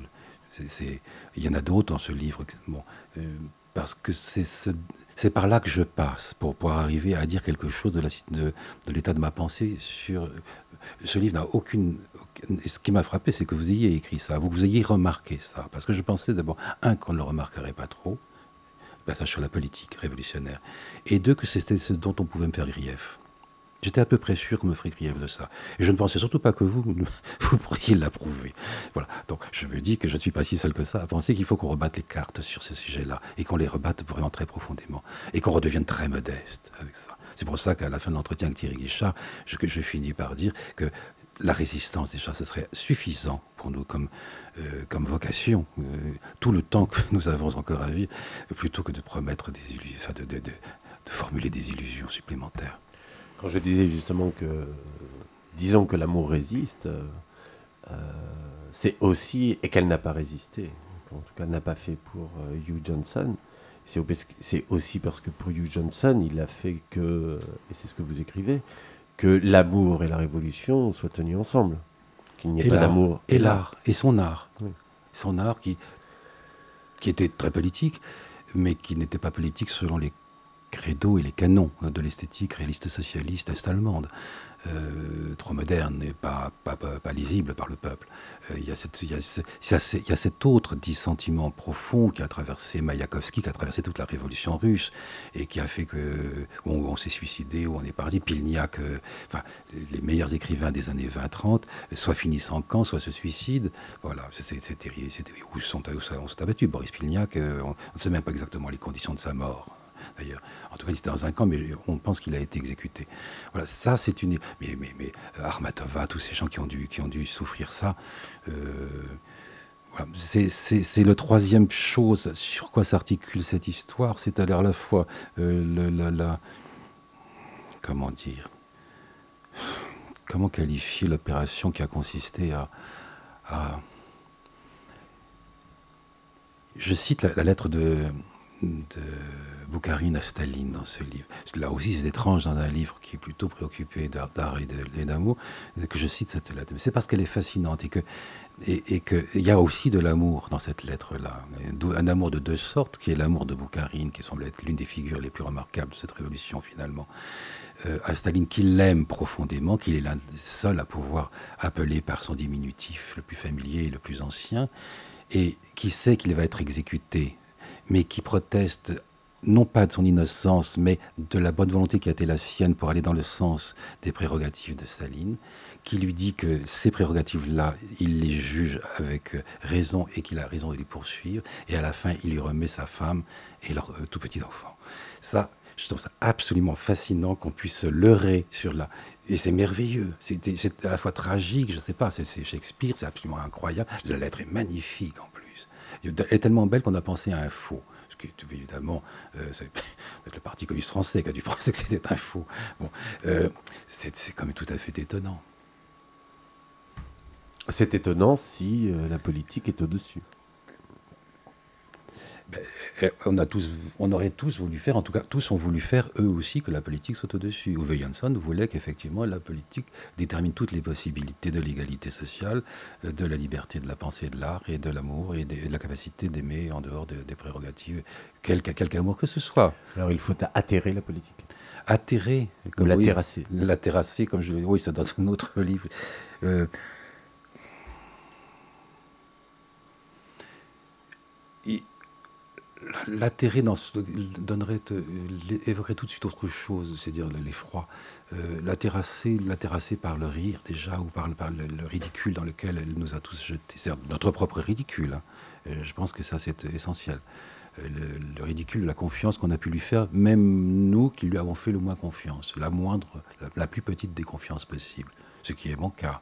il y en a d'autres dans ce livre. Bon, euh, parce que c'est ce, c'est par là que je passe pour pouvoir arriver à dire quelque chose de, la, de, de l'état de ma pensée sur ce livre n'a aucune ce qui m'a frappé c'est que vous ayez écrit ça vous, vous ayez remarqué ça parce que je pensais d'abord un qu'on ne le remarquerait pas trop passage sur la politique révolutionnaire et deux que c'était ce dont on pouvait me faire grief J'étais à peu près sûr qu'on me ferait grief de ça. Et je ne pensais surtout pas que vous, vous pourriez l'approuver. Voilà. Donc je me dis que je ne suis pas si seul que ça à penser qu'il faut qu'on rebatte les cartes sur ce sujet-là et qu'on les rebatte vraiment très profondément et qu'on redevienne très modeste avec ça. C'est pour ça qu'à la fin de l'entretien avec Thierry Guichard, je, finis par dire que la résistance, déjà, ce serait suffisant pour nous comme, euh, comme vocation, euh, tout le temps que nous avons encore à vivre, plutôt que de promettre des illusions, enfin de formuler des illusions supplémentaires. Quand je disais justement que, disons que l'amour résiste, euh, c'est aussi, et qu'elle n'a pas résisté, en tout cas n'a pas fait pour euh, Hugh Johnson, c'est aussi parce que pour Hugh Johnson, il a fait que, et c'est ce que vous écrivez, que l'amour et la révolution soient tenus ensemble. Qu'il n'y ait Et pas d'amour. Et l'art, et son art. Oui. Son art qui, qui était très politique, mais qui n'était pas politique selon les credos et les canons de l'esthétique réaliste socialiste est-allemande. Euh, trop moderne et pas, lisible par le peuple. Il y, a cet autre dissentiment profond qui a traversé Mayakovsky, qui a traversé toute la révolution russe et qui a fait que on, s'est suicidé, où on est parti. Pilniak, les meilleurs écrivains des années 20-30, soit finissent en camp, soit se suicident. Voilà, c'est- terrible. où sont, où sont abattus Boris Pilniak, euh, on ne sait même pas exactement les conditions de sa mort. D'ailleurs, en tout cas, il était dans un camp, mais on pense qu'il a été exécuté. Voilà, ça, c'est une. Mais, mais, mais euh, Armatova, tous ces gens qui ont dû, qui ont dû souffrir ça. euh, voilà, c'est- le troisième chose sur quoi s'articule cette histoire, c'est à la fois euh, la, la- comment dire, comment qualifier l'opération qui a consisté à, je cite la lettre de, de Boukharine à Staline dans ce livre. Là aussi, c'est étrange dans un livre qui est plutôt préoccupé d'art et d'amour que je cite cette lettre. Mais c'est parce qu'elle est fascinante et que et, qu'il y a aussi de l'amour dans cette lettre-là. Un amour de deux sortes, qui est l'amour de Boukharine, qui semble être l'une des figures les plus remarquables de cette révolution finalement. Euh, à Staline, qu'il l'aime profondément, qu'il est l'un des seuls à pouvoir appeler par son diminutif le plus familier et le plus ancien, et qui sait qu'il va être exécuté, mais qui proteste non pas de son innocence, mais de la bonne volonté qui a été la sienne pour aller dans le sens des prérogatives de Staline, qui lui dit que ces prérogatives-là, il les juge avec raison et qu'il a raison de les poursuivre, et à la fin, il lui remet sa femme et leur euh, tout petit enfant. Ça, je trouve ça absolument fascinant qu'on puisse se leurrer sur la... Et c'est merveilleux, c'est à la fois tragique, je sais pas, c'est Shakespeare, c'est absolument incroyable. La lettre est magnifique en. Elle est tellement belle qu'on a pensé à un faux. Ce qui est évidemment, euh, c'est le Parti communiste français qui a dû penser que c'était un faux. Bon, euh, c'est c'est quand même tout à fait étonnant. C'est étonnant si euh, la politique est au-dessus. Et On, a tous, on aurait tous voulu faire, en tout cas tous ont voulu faire eux aussi que la politique soit au-dessus. Uwe Jansson voulait qu'effectivement la politique détermine toutes les possibilités de l'égalité sociale, euh, de la liberté de la pensée et de l'art et de l'amour et, de la capacité d'aimer en dehors de- des prérogatives, quelque, quelque amour que ce soit. Alors il faut atterrer la politique. Atterrer, Ou la oui, terrasser. la terrasser, comme je l'ai oui, c'est dans un autre livre. Euh, il- L'atterrer dans ce- donnerait, euh, évoquerait tout de suite autre chose, c'est-à-dire l'effroi. Euh, la terrasser, la terrasser par le rire déjà, ou par, le- ridicule dans lequel elle nous a tous jetés. C'est notre propre ridicule. hein. Euh, je pense que ça, c'est essentiel. Euh, Le, le ridicule la confiance qu'on a pu lui faire, même nous qui lui avons fait le moins confiance, la moindre, la, la plus petite des confiances possibles, ce qui est mon cas.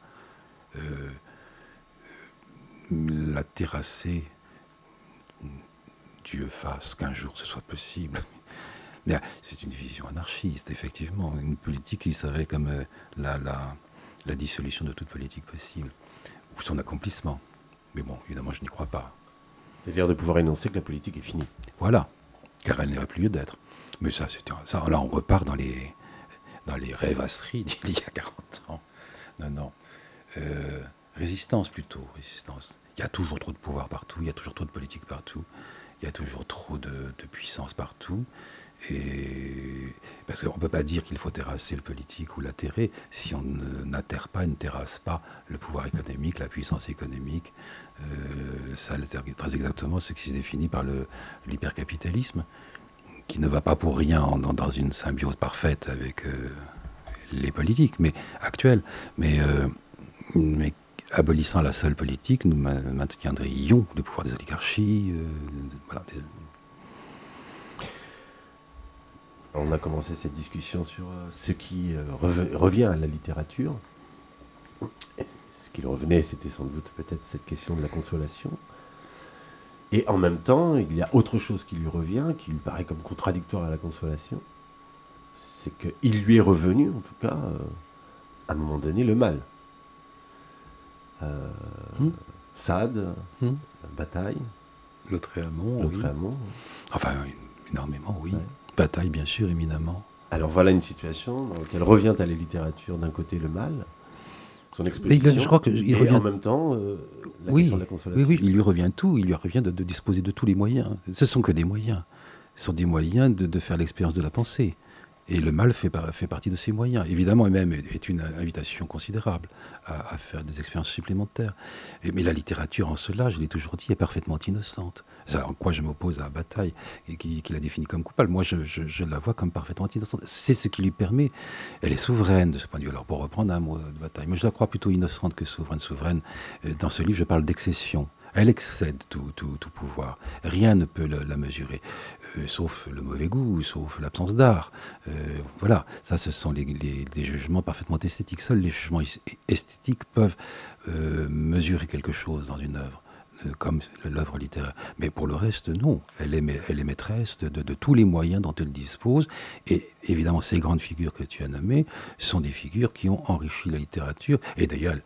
La terrasser, Dieu fasse qu'un jour ce soit possible. Mais, ah, c'est une vision anarchiste, effectivement, une politique qui serait comme euh, la, la, la dissolution de toute politique possible, ou son accomplissement. Mais bon, évidemment, je n'y crois pas. C'est-à-dire de pouvoir énoncer que la politique est finie. Voilà, car elle n'aurait plus lieu d'être. Mais ça, c'est un- ça, là, on repart dans les, dans les rêvasseries d'il y a 40 ans. Non, non. Euh, résistance plutôt, résistance. Il y a toujours trop de pouvoir partout, il y a toujours trop de politique partout, il y a toujours trop de, puissance partout. Et parce qu'on ne peut pas dire qu'il faut terrasser le politique ou l'atterrer si on n'atterre pas, ne terrasse pas le pouvoir économique, la puissance économique. Euh, ça, très exactement ce qui se définit par l'hypercapitalisme, qui ne va pas pour rien en- dans, une symbiose parfaite avec, euh, les politiques, mais actuels. Mais, euh, mais abolissant la seule politique, nous maintiendrions le pouvoir des oligarchies. Euh, On a commencé cette discussion sur euh, ce qui revient à la littérature. Ce qui revenait, c'était sans doute peut-être cette question de la consolation. Et en même temps, il y a autre chose qui lui revient, qui lui paraît comme contradictoire à la consolation. C'est qu'il lui est revenu, en tout cas, euh, à un moment donné, le mal. Euh, hmm. Sade, hmm. Bataille. L'autre Amont. L'autre Amont. Enfin, énormément, oui. Bataille, bien sûr, éminemment. Alors voilà une situation dans laquelle revient à la littérature d'un côté le mal, son exposition. je crois que il revient... en même temps, euh, la oui, de la consolation. Oui, oui, il lui revient tout. Il lui revient de, disposer de tous les moyens. Ce sont que des moyens. Ce sont des moyens de, de faire l'expérience de la pensée. Et le mal fait, partie de ces moyens. Évidemment, et même est une invitation considérable à, faire des expériences supplémentaires. mais la littérature, en cela, je l'ai toujours dit, est parfaitement innocente. C'est en quoi je m'oppose à bataille et qui, la définit comme coupable. Moi, je, la vois comme parfaitement innocente. C'est ce qui lui permet. Elle est souveraine de ce point de vue. Alors, pour reprendre un mot de bataille, moi, je la crois plutôt innocente que souveraine. Souveraine, euh, dans ce livre, je parle d'excession. Elle excède tout, pouvoir. Rien ne peut la, mesurer, sauf le mauvais goût, sauf l'absence d'art. Euh, voilà, ça, ce sont les, jugements parfaitement esthétiques. Seuls les jugements esthétiques peuvent euh, mesurer quelque chose dans une œuvre comme l'œuvre littéraire. Mais pour le reste, non. Elle est, maîtresse de, tous les moyens dont elle dispose. Et évidemment, ces grandes figures que tu as nommées sont des figures qui ont enrichi la littérature. Et d'ailleurs,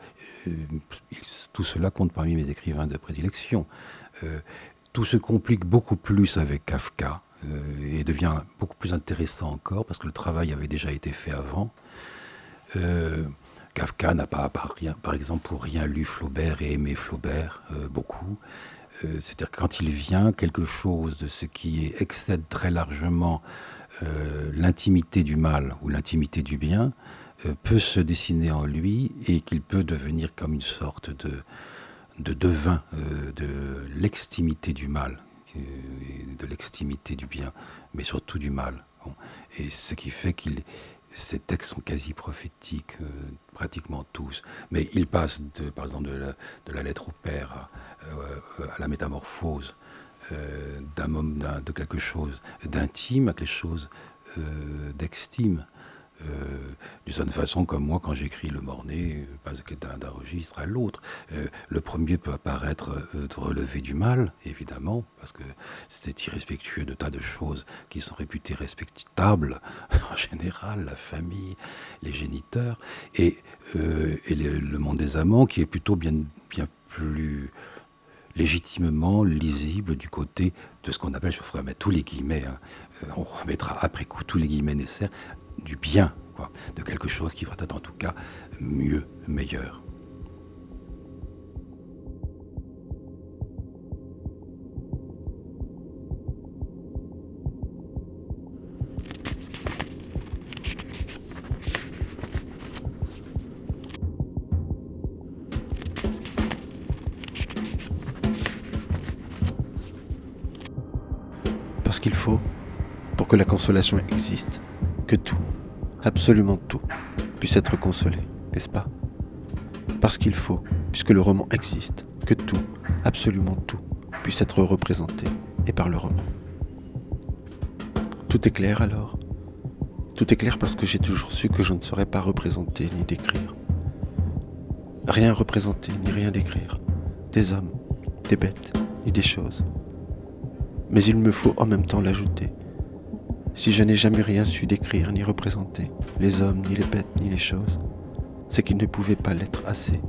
euh, tout cela compte parmi mes écrivains de prédilection. Euh, tout se complique beaucoup plus avec Kafka euh, et devient beaucoup plus intéressant encore parce que le travail avait déjà été fait avant. Kafka n'a pas, par, exemple, pour rien lu Flaubert et aimé Flaubert euh, beaucoup. Euh, c'est-à-dire quand il vient quelque chose de ce qui excède très largement euh, l'intimité du mal ou l'intimité du bien, peut se dessiner en lui et qu'il peut devenir comme une sorte de, de devin de l'extimité du mal, de l'extimité du bien, mais surtout du mal. Et ce qui fait qu'il ces textes sont quasi prophétiques, euh, pratiquement tous. Mais ils passent, de, par exemple, de la, lettre au Père à, euh, la métamorphose, euh, d'un, de quelque chose d'intime à quelque chose d'extime. Euh, d'une certaine façon, comme moi, quand j'écris le Mornay, parce que d'un registre à l'autre, euh, le premier peut apparaître euh, relevé du mal, évidemment, parce que c'est irrespectueux de tas de choses qui sont réputées respectables, en général, la famille, les géniteurs, et, et le, monde des amants, qui est plutôt bien, bien plus légitimement lisible du côté de ce qu'on appelle, je ferai mettre tous les guillemets, hein, on remettra après coup tous les guillemets nécessaires, du bien, quoi, de quelque chose qui va être en tout cas mieux, meilleur. Parce qu'il faut, pour que la consolation existe, que tout, absolument tout, puisse être consolé, n'est-ce pas? Parce qu'il faut, puisque le roman existe, que tout, absolument tout, puisse être représenté, et par le roman. Tout est clair alors? Tout est clair parce que j'ai toujours su que je ne saurais pas représenter ni décrire. Rien représenter ni rien décrire. Des hommes, des bêtes, ni des choses. Mais il me faut en même temps l'ajouter, si je n'ai jamais rien su décrire ni représenter, les hommes, ni les bêtes, ni les choses, c'est qu'il ne pouvait pas l'être assez.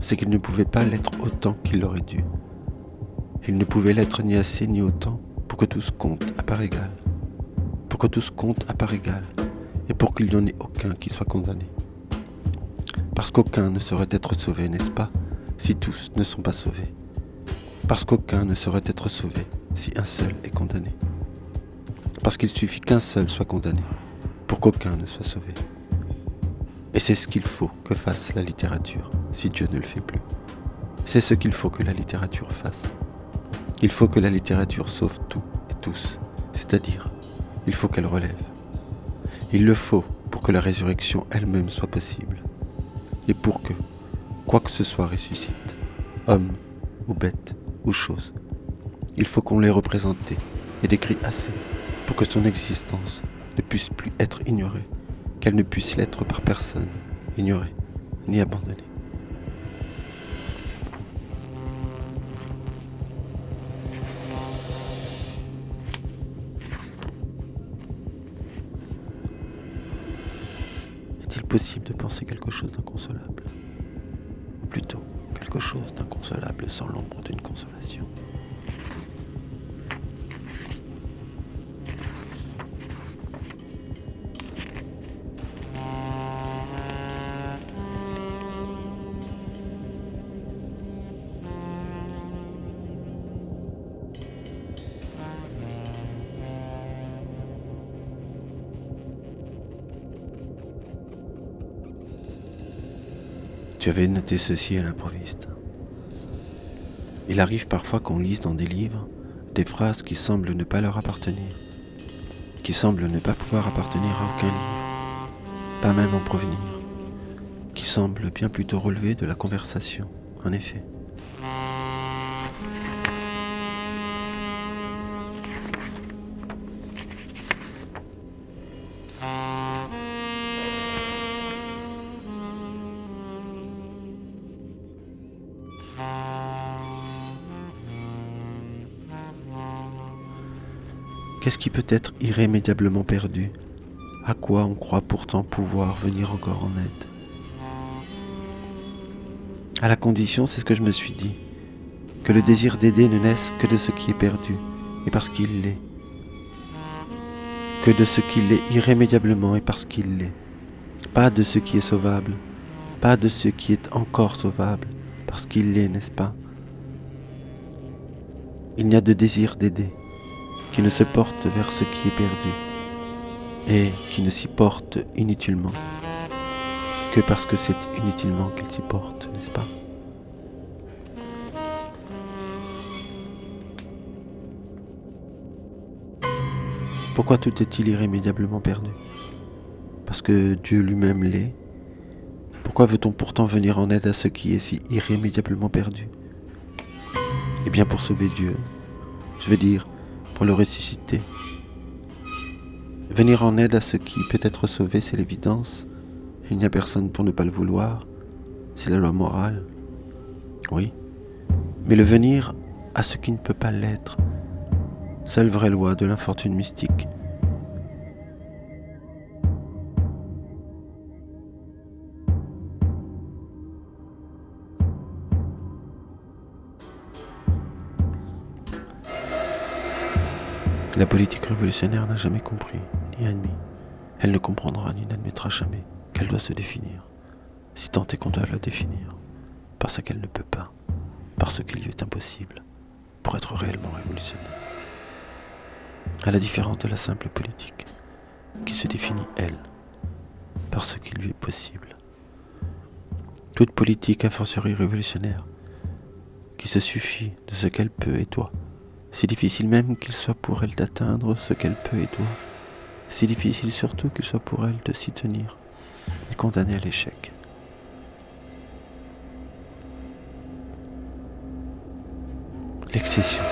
C'est qu'il ne pouvait pas l'être autant qu'il l'aurait dû. Il ne pouvait l'être ni assez ni autant pour que tous comptent à part égale. Pour que tous comptent à part égale. Et pour qu'il n'y en ait aucun qui soit condamné. Parce qu'aucun ne saurait être sauvé, n'est-ce pas, si tous ne sont pas sauvés? Parce qu'aucun ne saurait être sauvé si un seul est condamné parce qu'il suffit qu'un seul soit condamné pour qu'aucun ne soit sauvé. Et c'est ce qu'il faut que fasse la littérature, si Dieu ne le fait plus. C'est ce qu'il faut que la littérature fasse. Il faut que la littérature sauve tout et tous, c'est-à-dire, il faut qu'elle relève. Il le faut pour que la résurrection elle-même soit possible. Et pour que, quoi que ce soit ressuscite, homme ou bête ou chose, il faut qu'on l'ait représenté et décrit assez pour que son existence ne puisse plus être ignorée, qu'elle ne puisse l'être par personne, ignorée ni abandonnée. Est-il possible de penser quelque chose d'inconsolable Ou plutôt, quelque chose d'inconsolable sans l'ombre d'une consolation? Tu avais noté ceci à l'improviste. Il arrive parfois qu'on lise dans des livres des phrases qui semblent ne pas leur appartenir, qui semblent ne pas pouvoir appartenir à aucun livre, pas même en provenir, qui semblent bien plutôt relever de la conversation, en effet. Qu'est-ce qui peut être irrémédiablement perdu? À quoi on croit pourtant pouvoir venir encore en aide? À la condition, c'est ce que je me suis dit, que le désir d'aider ne naisse que de ce qui est perdu, et parce qu'il l'est. Que de ce qui l'est irrémédiablement et parce qu'il l'est. Pas de ce qui est sauvable, pas de ce qui est encore sauvable, parce qu'il l'est, n'est-ce pas? Il n'y a de désir d'aider qui ne se porte vers ce qui est perdu et qui ne s'y porte inutilement que parce que c'est inutilement qu'il s'y porte, n'est-ce pas? Pourquoi tout est-il irrémédiablement perdu? Parce que Dieu lui-même l'est. Pourquoi veut-on pourtant venir en aide à ce qui est si irrémédiablement perdu? Eh bien pour sauver Dieu, je veux dire pour le ressusciter. Venir en aide à ce qui peut être sauvé, c'est l'évidence. Il n'y a personne pour ne pas le vouloir. C'est la loi morale. Oui. Mais le venir à ce qui ne peut pas l'être, seule vraie loi de l'infortune mystique, La politique révolutionnaire n'a jamais compris, ni admis. Elle ne comprendra ni n'admettra jamais qu'elle doit se définir, si tant est qu'on doit la définir, parce qu'elle ne peut pas, parce qu'il lui est impossible, pour être réellement révolutionnaire. À la différence de la simple politique, qui se définit elle, parce qu'il lui est possible. Toute politique a fortiori révolutionnaire, qui se suffit de ce qu'elle peut et doit, si difficile même qu'il soit pour elle d'atteindre ce qu'elle peut et doit, si difficile surtout qu'il soit pour elle de s'y tenir et condamner à l'échec. L'excession.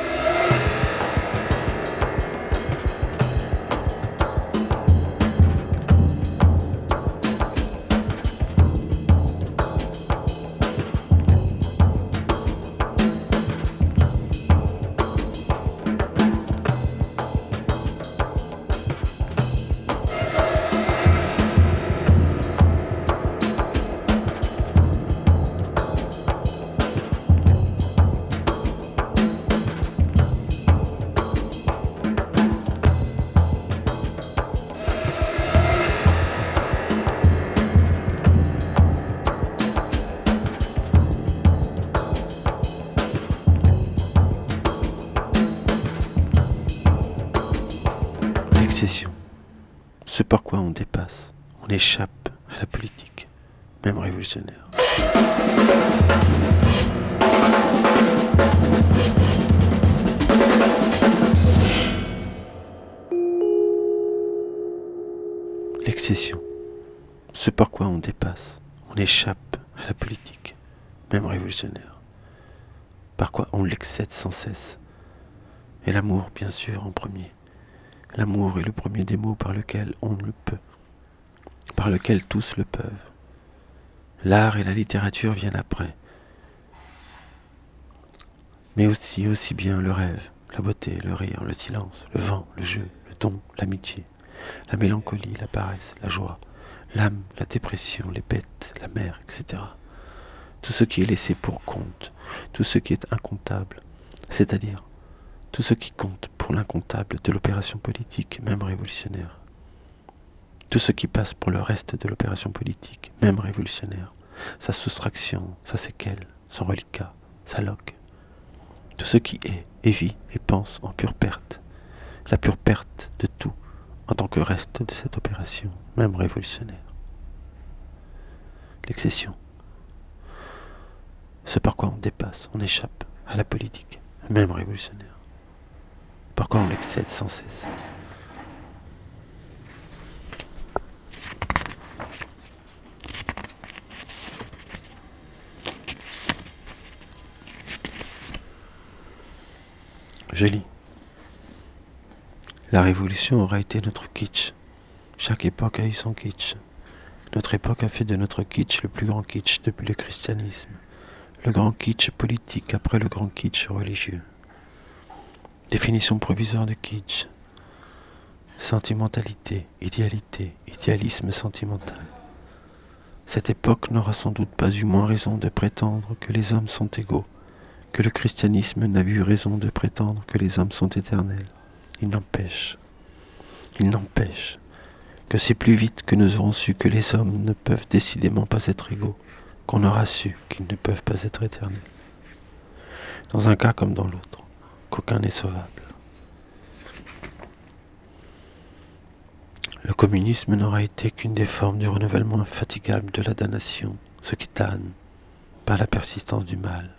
Est le premier des mots par lequel on le peut, par lequel tous le peuvent. L'art et la littérature viennent après, mais aussi, aussi bien le rêve, la beauté, le rire, le silence, le vent, le jeu, le don, l'amitié, la mélancolie, la paresse, la joie, l'âme, la dépression, les bêtes, la mer, etc. Tout ce qui est laissé pour compte, tout ce qui est incontable, c'est-à-dire tout ce qui compte pour l'incontable de l'opération politique, même révolutionnaire. Tout ce qui passe pour le reste de l'opération politique, même révolutionnaire, sa soustraction, sa séquelle, son reliquat, sa loque, tout ce qui est, et vit, et pense en pure perte, la pure perte de tout en tant que reste de cette opération, même révolutionnaire. L'excession. Ce par quoi on dépasse, on échappe à la politique, même révolutionnaire. Par quoi on l'excède sans cesse. Je lis. La révolution aura été notre kitsch. Chaque époque a eu son kitsch. Notre époque a fait de notre kitsch le plus grand kitsch depuis le christianisme. Le grand kitsch politique après le grand kitsch religieux. Définition provisoire de kitsch. Sentimentalité, idéalité, idéalisme sentimental. Cette époque n'aura sans doute pas eu moins raison de prétendre que les hommes sont égaux que le christianisme n'a eu raison de prétendre que les hommes sont éternels. Il n'empêche, il n'empêche que c'est plus vite que nous aurons su que les hommes ne peuvent décidément pas être égaux, qu'on aura su qu'ils ne peuvent pas être éternels. Dans un cas comme dans l'autre, qu'aucun n'est sauvable. Le communisme n'aura été qu'une des formes du renouvellement infatigable de la damnation, ce qui tanne par la persistance du mal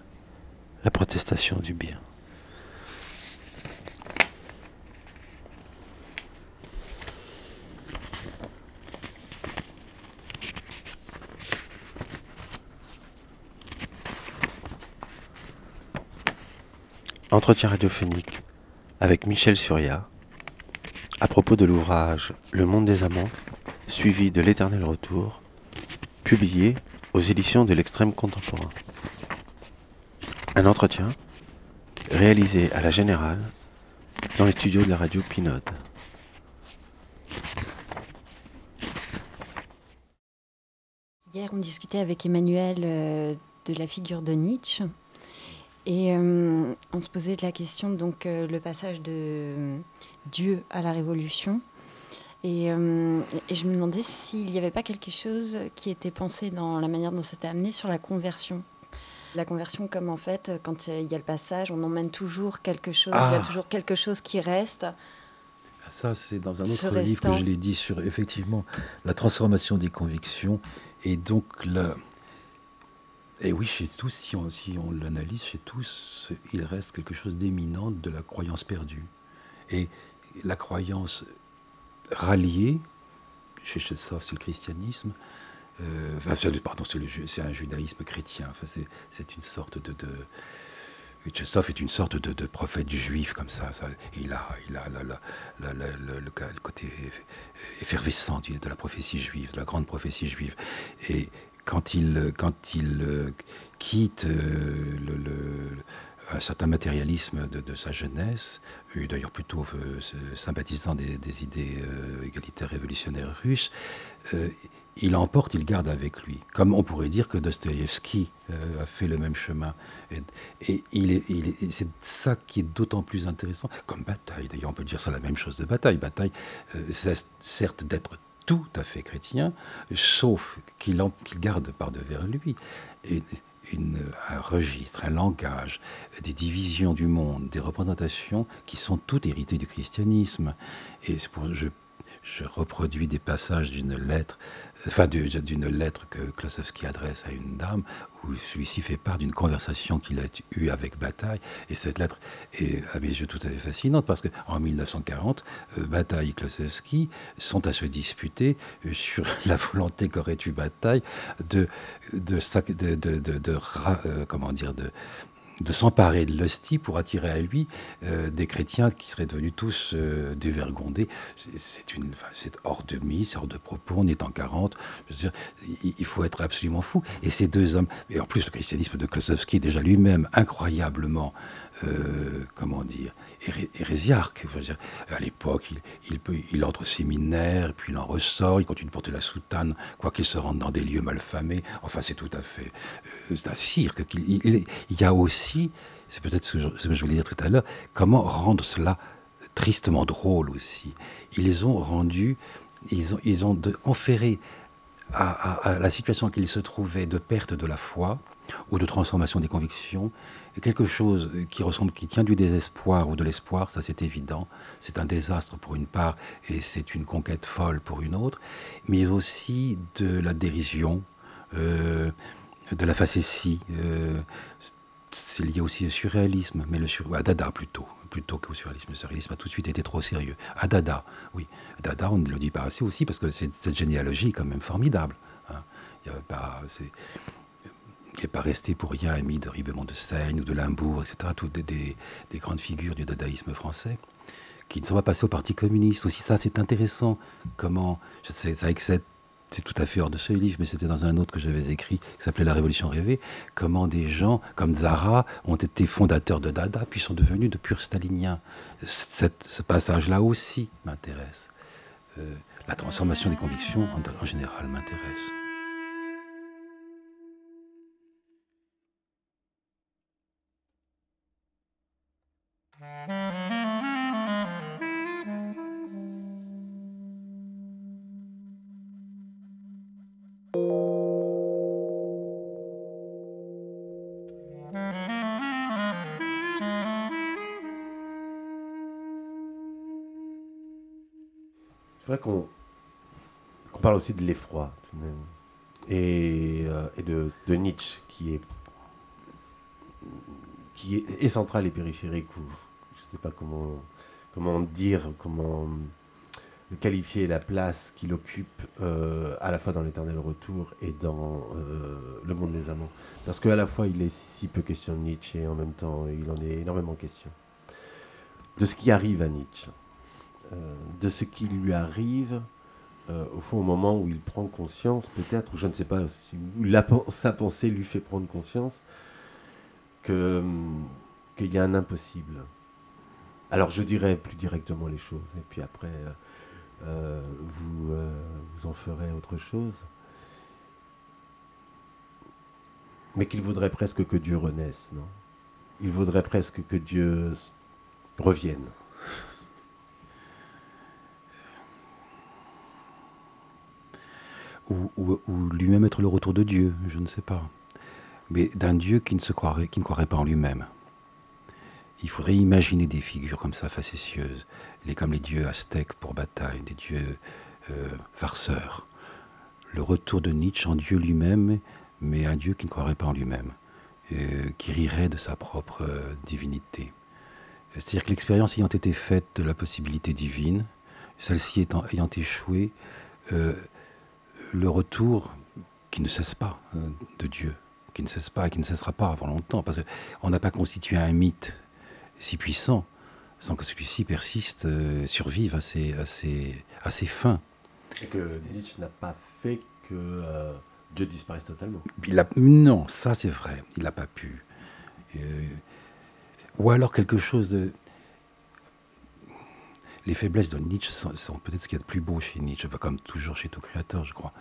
la protestation du bien. Entretien radiophonique avec Michel Surya à propos de l'ouvrage Le monde des amants, suivi de l'éternel retour, publié aux éditions de l'extrême contemporain. Un entretien réalisé à la Générale dans les studios de la radio Pinode. Hier, on discutait avec Emmanuel euh, de la figure de Nietzsche et euh, on se posait la question donc euh, le passage de Dieu à la Révolution. Et, et, je me demandais s'il n'y avait pas quelque chose qui était pensé dans la manière dont c'était amené sur la conversion la conversion, comme en fait, quand il y a le passage, on emmène toujours quelque chose, il y a ah. toujours quelque chose qui reste. Ah, ça, c'est dans un autre livre que je l'ai dit sur effectivement la transformation des convictions et donc la. Et oui, chez tous, si on, l'analyse, chez tous, il reste quelque chose d'éminent de la croyance perdue. Et la croyance ralliée, chez Chetsov, c'est le christianisme, euh, pardon, c'est un judaïsme chrétien. Enfin, c'est une sorte de, de est une sorte de, prophète juif comme ça. il a, il a le, côté effervescent de la prophétie juive, de la grande prophétie juive. Et quand il, il euh, quitte euh, un certain matérialisme de, sa jeunesse, d'ailleurs plutôt sympathisant des, idées égalitaires révolutionnaires russes, il emporte, il garde avec lui. Comme on pourrait dire que Dostoïevski euh, a fait le même chemin. Et, c'est ça qui est d'autant plus intéressant, comme Bataille. D'ailleurs, on peut dire ça la même chose de Bataille. Bataille, euh, certes d'être tout à fait chrétien, sauf qu'il garde par devers lui un registre, un langage, des divisions du monde, des représentations qui sont toutes héritées du christianisme. Et pour, je reproduis des passages d'une lettre, enfin d'une lettre que Klosowski adresse à une dame, où celui-ci fait part d'une conversation qu'il a eue avec Bataille. Et cette lettre est à mes yeux tout à fait fascinante parce qu'en 1940, euh, Bataille et Klosowski sont à se disputer euh, sur la volonté qu'aurait eu Bataille de, de, de, de, euh, comment dire, de, de s'emparer de l'hostie pour attirer à lui euh, des chrétiens qui seraient devenus tous euh, dévergondés. C'est une, hors de mise, hors de propos. On est en 40. Je veux dire, il, faut être absolument fou. Et ces deux hommes, et en plus le christianisme de Klosowski déjà lui-même incroyablement euh, comment dire, hérésiarque. à l'époque, il, il entre au séminaire, puis il en ressort, il continue de porter la soutane, quoiqu'il se rende dans des lieux malfamés. Enfin, c'est tout à fait. Euh, c'est un cirque. Il, y a aussi, c'est peut-être ce, que je voulais dire tout à l'heure, comment rendre cela tristement drôle aussi. Ils ont rendu, ils ont, ils ont conféré à, la situation qu'il se trouvait de perte de la foi, ou de transformation des convictions, quelque chose qui ressemble, qui tient du désespoir ou de l'espoir, ça c'est évident. C'est un désastre pour une part et c'est une conquête folle pour une autre, mais aussi de la dérision, euh, de la facétie. Euh, c'est lié aussi au surréalisme, mais le sur... à Dada plutôt, plutôt qu'au surréalisme. Le surréalisme a tout de suite été trop sérieux. À Dada, oui. Dada, on ne le dit pas assez aussi parce que cette généalogie est quand même formidable. Hein. Il y a pas, il n'est pas resté pour rien ami de Ribemont de Seine ou de Limbourg, etc., toutes des, grandes figures du dadaïsme français, qui ne sont pas passés au Parti communiste. Aussi, ça, c'est intéressant. Comment, je sais, ça excède, c'est tout à fait hors de ce livre, mais c'était dans un autre que j'avais écrit, qui s'appelait La Révolution rêvée, comment des gens comme Zara ont été fondateurs de Dada, puis sont devenus de purs staliniens. ce passage-là aussi m'intéresse. Euh, la transformation des convictions, en général, m'intéresse. C'est vrai qu'on parle aussi de l'effroi, et, euh, et de, Nietzsche, qui est, qui est, central et périphérique, je ne sais pas comment, dire, comment qualifier la place qu'il occupe euh, à la fois dans l'éternel retour et dans euh, le monde des amants. Parce qu'à la fois il est si peu question de Nietzsche et en même temps il en est énormément question. De ce qui arrive à Nietzsche. Euh, de ce qui lui arrive, au fond, au moment où il prend conscience, peut-être, ou je ne sais pas, si sa pensée lui fait prendre conscience hum, qu'il y a un impossible. Alors je dirais plus directement les choses, et puis après, euh, vous, vous en ferez autre chose. Mais qu'il vaudrait presque que Dieu renaisse, non? Il vaudrait presque que Dieu revienne. ou, lui-même être le retour de Dieu, je ne sais pas. Mais d'un Dieu qui ne, se croirait, qui ne croirait pas en lui-même. Il faudrait imaginer des figures comme ça, facétieuses, les, comme les dieux aztèques pour bataille, des dieux euh, farceurs. Le retour de Nietzsche en Dieu lui-même, mais un Dieu qui ne croirait pas en lui-même, euh, qui rirait de sa propre euh, divinité. C'est-à-dire que l'expérience ayant été faite de la possibilité divine, celle-ci ayant échoué, le retour qui ne cesse pas de Dieu, qui ne cesse pas et qui ne cessera pas avant longtemps, parce qu'on n'a pas constitué un mythe si puissant sans que celui-ci persiste, euh, survive à ses, à, fins. Et que Nietzsche n'a pas fait que euh, Dieu disparaisse totalement. Il a, non, ça c'est vrai, il n'a pas pu. ou alors quelque chose de les faiblesses de Nietzsche sont, peut-être ce qu'il y a de plus beau chez Nietzsche, comme toujours chez tout créateur, je crois.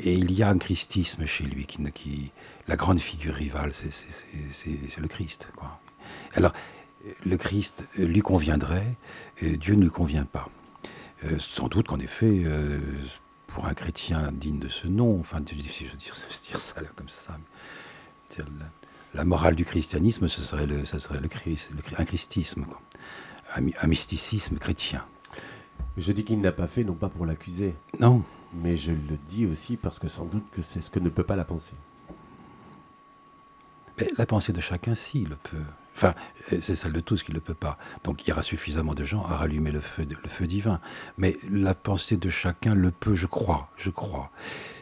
Euh, et il y a un christisme chez lui, qui, qui la grande figure rivale, c'est le Christ. Quoi. Alors, le Christ lui conviendrait, Dieu ne lui convient pas. Euh, sans doute qu'en effet, euh, pour un chrétien digne de ce nom, enfin, si je veux dire, dire ça là, comme ça, la, morale du christianisme, ce serait le, ça serait le, Christ, le un christisme. Quoi un, mysticisme chrétien. Je dis qu'il n'a pas fait, non pas pour l'accuser, Non, mais je le dis aussi parce que sans doute que c'est ce que ne peut pas la pensée. mais la pensée de chacun, si, le peut. Enfin, c'est celle de tous qui ne le peut pas. Donc il y aura suffisamment de gens à rallumer le feu, le feu divin. Mais la pensée de chacun le peut, je crois, je crois.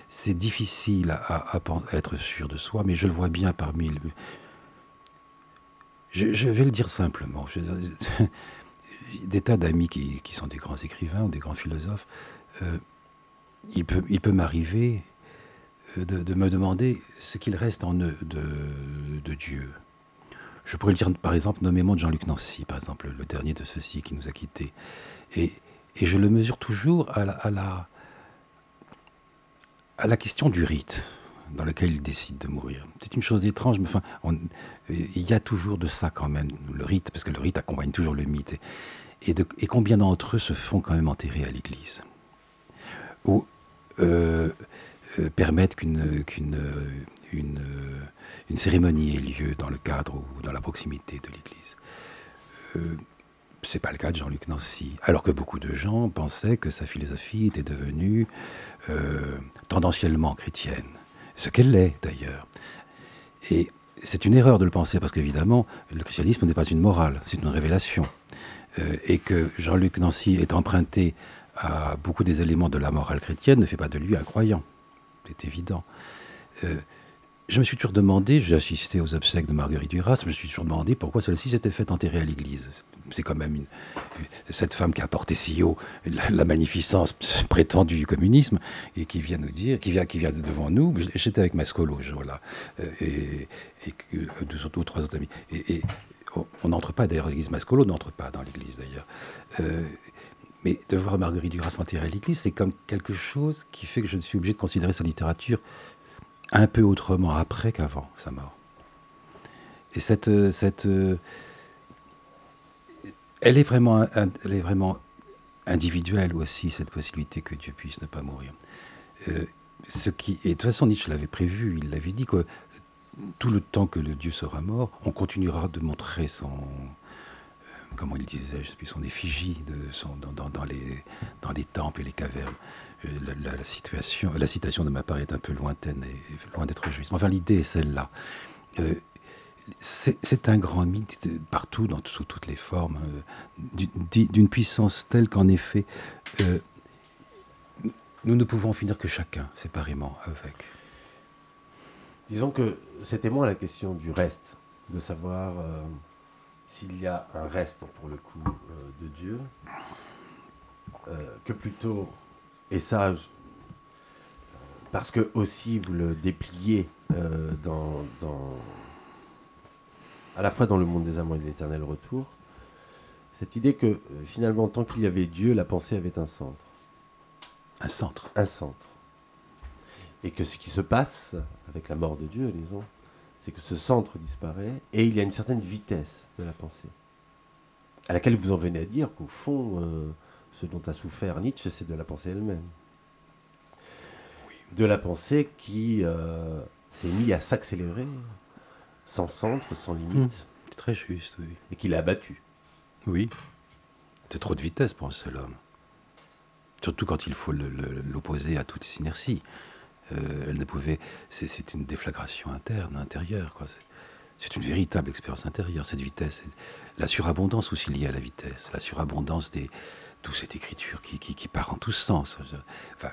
C'est difficile à, être sûr de soi, mais je le vois bien parmi... Je, vais le dire simplement. Des tas d'amis qui, qui sont des grands écrivains ou des grands philosophes, euh, il peut, il peut m'arriver euh, de, me demander ce qu'il reste en eux de, Dieu. Je pourrais le dire, par exemple, nommément de Jean-Luc Nancy, par exemple, le dernier de ceux-ci qui nous a quittés. Et, je le mesure toujours à la, question du rite dans lequel il décide de mourir. C'est une chose étrange, mais enfin, il y a toujours de ça quand même, le rite, parce que le rite accompagne toujours le mythe. Et, et combien d'entre eux se font quand même enterrer à l'église? Ou euh, euh, permettent qu'une une, cérémonie ait lieu dans le cadre ou dans la proximité de l'église. Euh, c'est pas le cas de Jean-Luc Nancy. Alors que beaucoup de gens pensaient que sa philosophie était devenue euh, tendanciellement chrétienne. Ce qu'elle est d'ailleurs. Et c'est une erreur de le penser parce qu'évidemment, le christianisme n'est pas une morale, c'est une révélation. Euh, et que Jean-Luc Nancy est emprunté à beaucoup des éléments de la morale chrétienne ne fait pas de lui un croyant. C'est évident. Euh, je me suis toujours demandé, j'ai assisté aux obsèques de Marguerite Duras, je me suis toujours demandé pourquoi celle-ci s'était faite enterrer à l'église. C'est quand même une, cette femme qui a porté si haut la, magnificence prétendue du communisme et qui vient nous dire, qui vient, qui vient devant nous. J'étais avec Mascolo ce jour-là euh, et, euh, deux autres ou trois autres amis. Et, on- n'entre pas d'ailleurs l'église Mascolo, n'entre pas dans l'église d'ailleurs. Mais de voir Marguerite Duras enterrée à l'église, c'est comme quelque chose qui fait que je suis obligé de considérer sa littérature un peu autrement après qu'avant sa mort. Et cette, euh, cette, euh, elle est vraiment, elle est vraiment individuelle aussi cette possibilité que Dieu puisse ne pas mourir. Euh, ce qui, et de toute façon Nietzsche l'avait prévu, il l'avait dit que tout le temps que le Dieu sera mort, on continuera de montrer son, comment il disait, je sais plus, son effigie de son, dans, les, temples et les cavernes. Euh, La, situation, la citation de ma part est un peu lointaine et loin d'être juste. Enfin, l'idée est celle-là. Euh, c'est un grand mythe partout, dans, sous toutes les formes, euh, d'une puissance telle qu'en effet, nous ne pouvons en finir que chacun, séparément, avec. Disons que c'était moins la question du reste, de savoir s'il y a un reste, pour le coup, euh, de Dieu, euh, que plutôt, et ça, parce que aussi vous le dépliez euh, dans, dans- à la fois dans le monde des amants et de l'éternel retour, cette idée que euh, finalement, tant qu'il y avait Dieu, la pensée avait un centre Un centre. un centre. Et que ce qui se passe avec la mort de Dieu, disons, c'est que ce centre disparaît et il y a une certaine vitesse de la pensée. À laquelle vous en venez à dire qu'au fond, euh, ce dont a souffert Nietzsche, c'est de la pensée elle-même. De la pensée qui euh, s'est mise à s'accélérer, sans centre, sans limite, C'est très juste, oui. et qui l'a abattu. Oui. C'est trop de vitesse pour un seul homme. Surtout quand il faut l'opposer à toute inertie. Euh, elle ne pouvait. C'est une déflagration interne, intérieure. C'est- une véritable expérience intérieure, cette vitesse. La surabondance aussi liée à la vitesse. La surabondance des. Toute cette écriture qui, qui, part en tous sens. Enfin,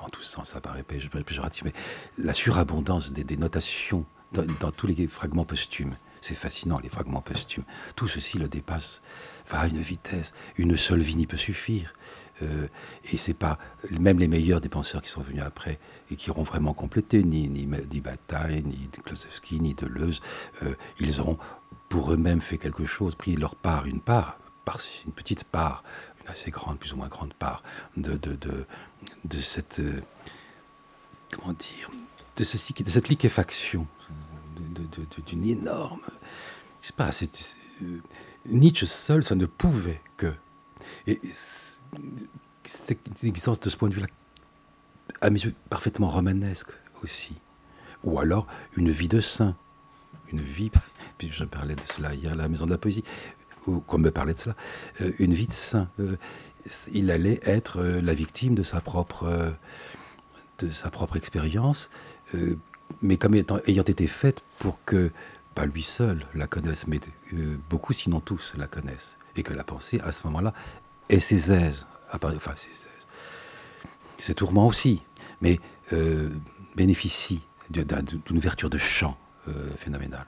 en tous sens, ça paraît péj- péjoratif, mais la surabondance des, des notations dans, dans tous les fragments posthumes. C'est fascinant, les fragments posthumes. Tout ceci le dépasse, va à une vitesse. Une seule vie n'y peut suffire. Euh, et c'est pas même les meilleurs des penseurs qui sont venus après et qui auront vraiment complété, ni, ni, ni Bataille, ni Klosowski, ni Deleuze. euh, ils auront pour eux-mêmes fait quelque chose, pris leur part, une part, par- une petite part, une assez grande, plus ou moins grande part, de, de, de, de cette. euh, comment dire de, ceci, de cette liquéfaction, d'une énorme. Je pas, euh, Nietzsche seul, ça ne pouvait que. Et c'est- une existence de ce point de vue-là, à mes yeux, parfaitement romanesque aussi. Ou alors une vie de saint. Une vie, puis je parlais de cela hier à la Maison de la Poésie, ou qu'on me parlait de cela, euh, une vie de saint. Euh, il allait être la victime de sa propre, de sa propre expérience, mais comme ayant été faite pour que, pas lui seul la connaisse, mais beaucoup, sinon tous, la connaissent. Et que la pensée, à ce moment-là, ait ses aises. Enfin, ses aises. Ses tourments aussi, mais bénéficie d'une ouverture de champ phénoménale.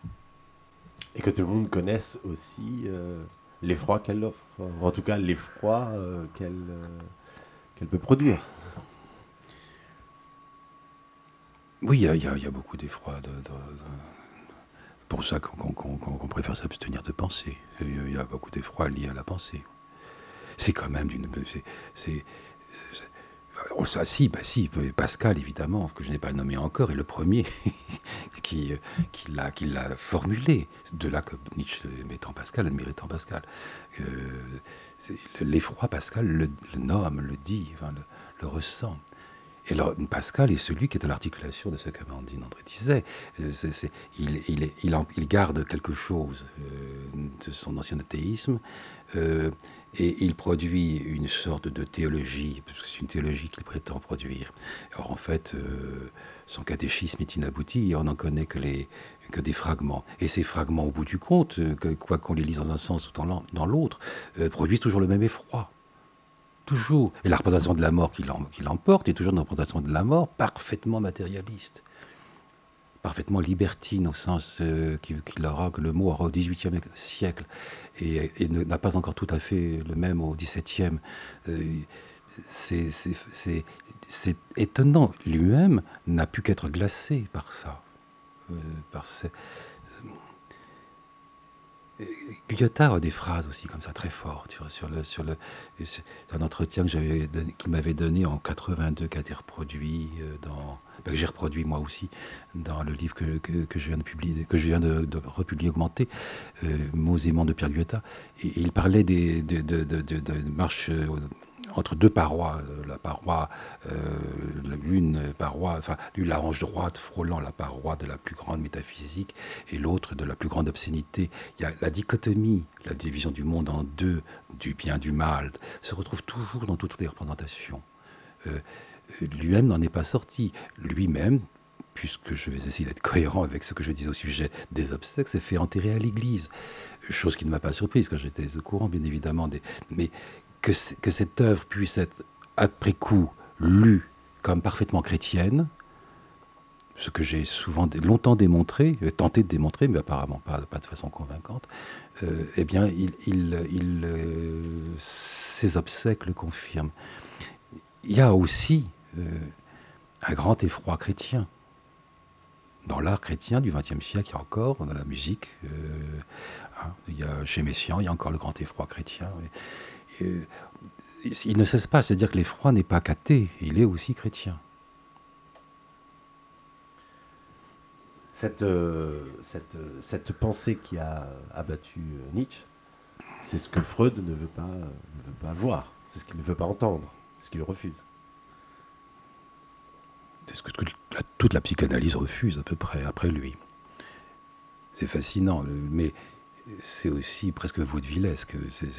Et que tout le monde connaisse aussi euh, l'effroi qu'elle offre, en tout cas l'effroi euh, qu'elle euh, qu'elle peut produire. Oui, il y, a beaucoup d'effroi. De, pour ça qu'on préfère s'abstenir de penser. Il y a beaucoup d'effroi lié à la pensée. C'est quand même d'une. Oh, ça, si, bah si, Pascal, évidemment, que je n'ai pas nommé encore, est le premier qui, qui l'a formulé. De là que Nietzsche mettant Pascal, admirant Pascal. Euh, L'effroi, Pascal le, nomme, le dit, le, ressent. Et alors, Pascal est celui qui est à l'articulation de ce qu'Amandine André disait. Euh, il, garde quelque chose euh, de son ancien athéisme. Euh, et il produit une sorte de théologie, parce que c'est une théologie qu'il prétend produire. Or, en fait, son catéchisme est inabouti et on n'en connaît que, que des fragments. Et ces fragments, au bout du compte, euh, quoi qu'on les lise dans un sens ou dans l'autre, produisent toujours le même effroi. Toujours. Et la représentation de la mort qui l'emporte est toujours une représentation de la mort parfaitement matérialiste parfaitement libertine au sens euh, qu'il aura, que le mot aura au XVIIIe siècle et, n'a pas encore tout à fait le même au XVIIe. Euh, c'est étonnant. Lui-même n'a pu qu'être glacé par ça. Euh, Guyotat a des phrases aussi comme ça très fortes sur, sur le sur le un entretien que j'avais qu'il m'avait donné en 82 qui a été reproduit euh, dans ben, que j'ai reproduit moi aussi dans le livre que, que, je viens de publier que je viens de, republier augmenté euh, mots aimants de Pierre Guyotat et, il parlait des de, de, de marches euh, entre deux parois, euh, la paroi, euh, l'une paroi, enfin la hanche droite frôlant la paroi de la plus grande métaphysique et l'autre de la plus grande obscénité. Il y a la dichotomie, la division du monde en deux, du bien, du mal, se retrouve toujours dans toutes les représentations. Euh, lui-même n'en est pas sorti. Lui-même, puisque je vais essayer d'être cohérent avec ce que je dis au sujet des obsèques, s'est fait enterrer à l'église. Chose qui ne m'a pas surprise, quand j'étais au courant, bien évidemment. Mais que, cette œuvre puisse être, après coup, lue comme parfaitement chrétienne, ce que j'ai souvent longtemps démontré, euh, tenté de démontrer, mais apparemment pas, de façon convaincante, euh, eh bien, il, euh, obsèques le confirment. Il y a aussi un grand effroi chrétien. Dans l'art chrétien du XXe siècle, il y a encore, dans la musique, hein, il y a, chez Messiaen, il y a encore le grand effroi chrétien. Euh, il ne cesse pas, c'est-à-dire que l'effroi n'est pas cathé, il est aussi chrétien. Cette, euh, cette, cette, pensée qui a abattu Nietzsche, c'est ce que Freud ne veut pas, ne veut pas voir, c'est ce qu'il ne veut pas entendre, ce qu'il refuse. C'est ce que toute la psychanalyse refuse à peu près après lui. C'est fascinant, mais c'est aussi presque vaudevillesque. C'est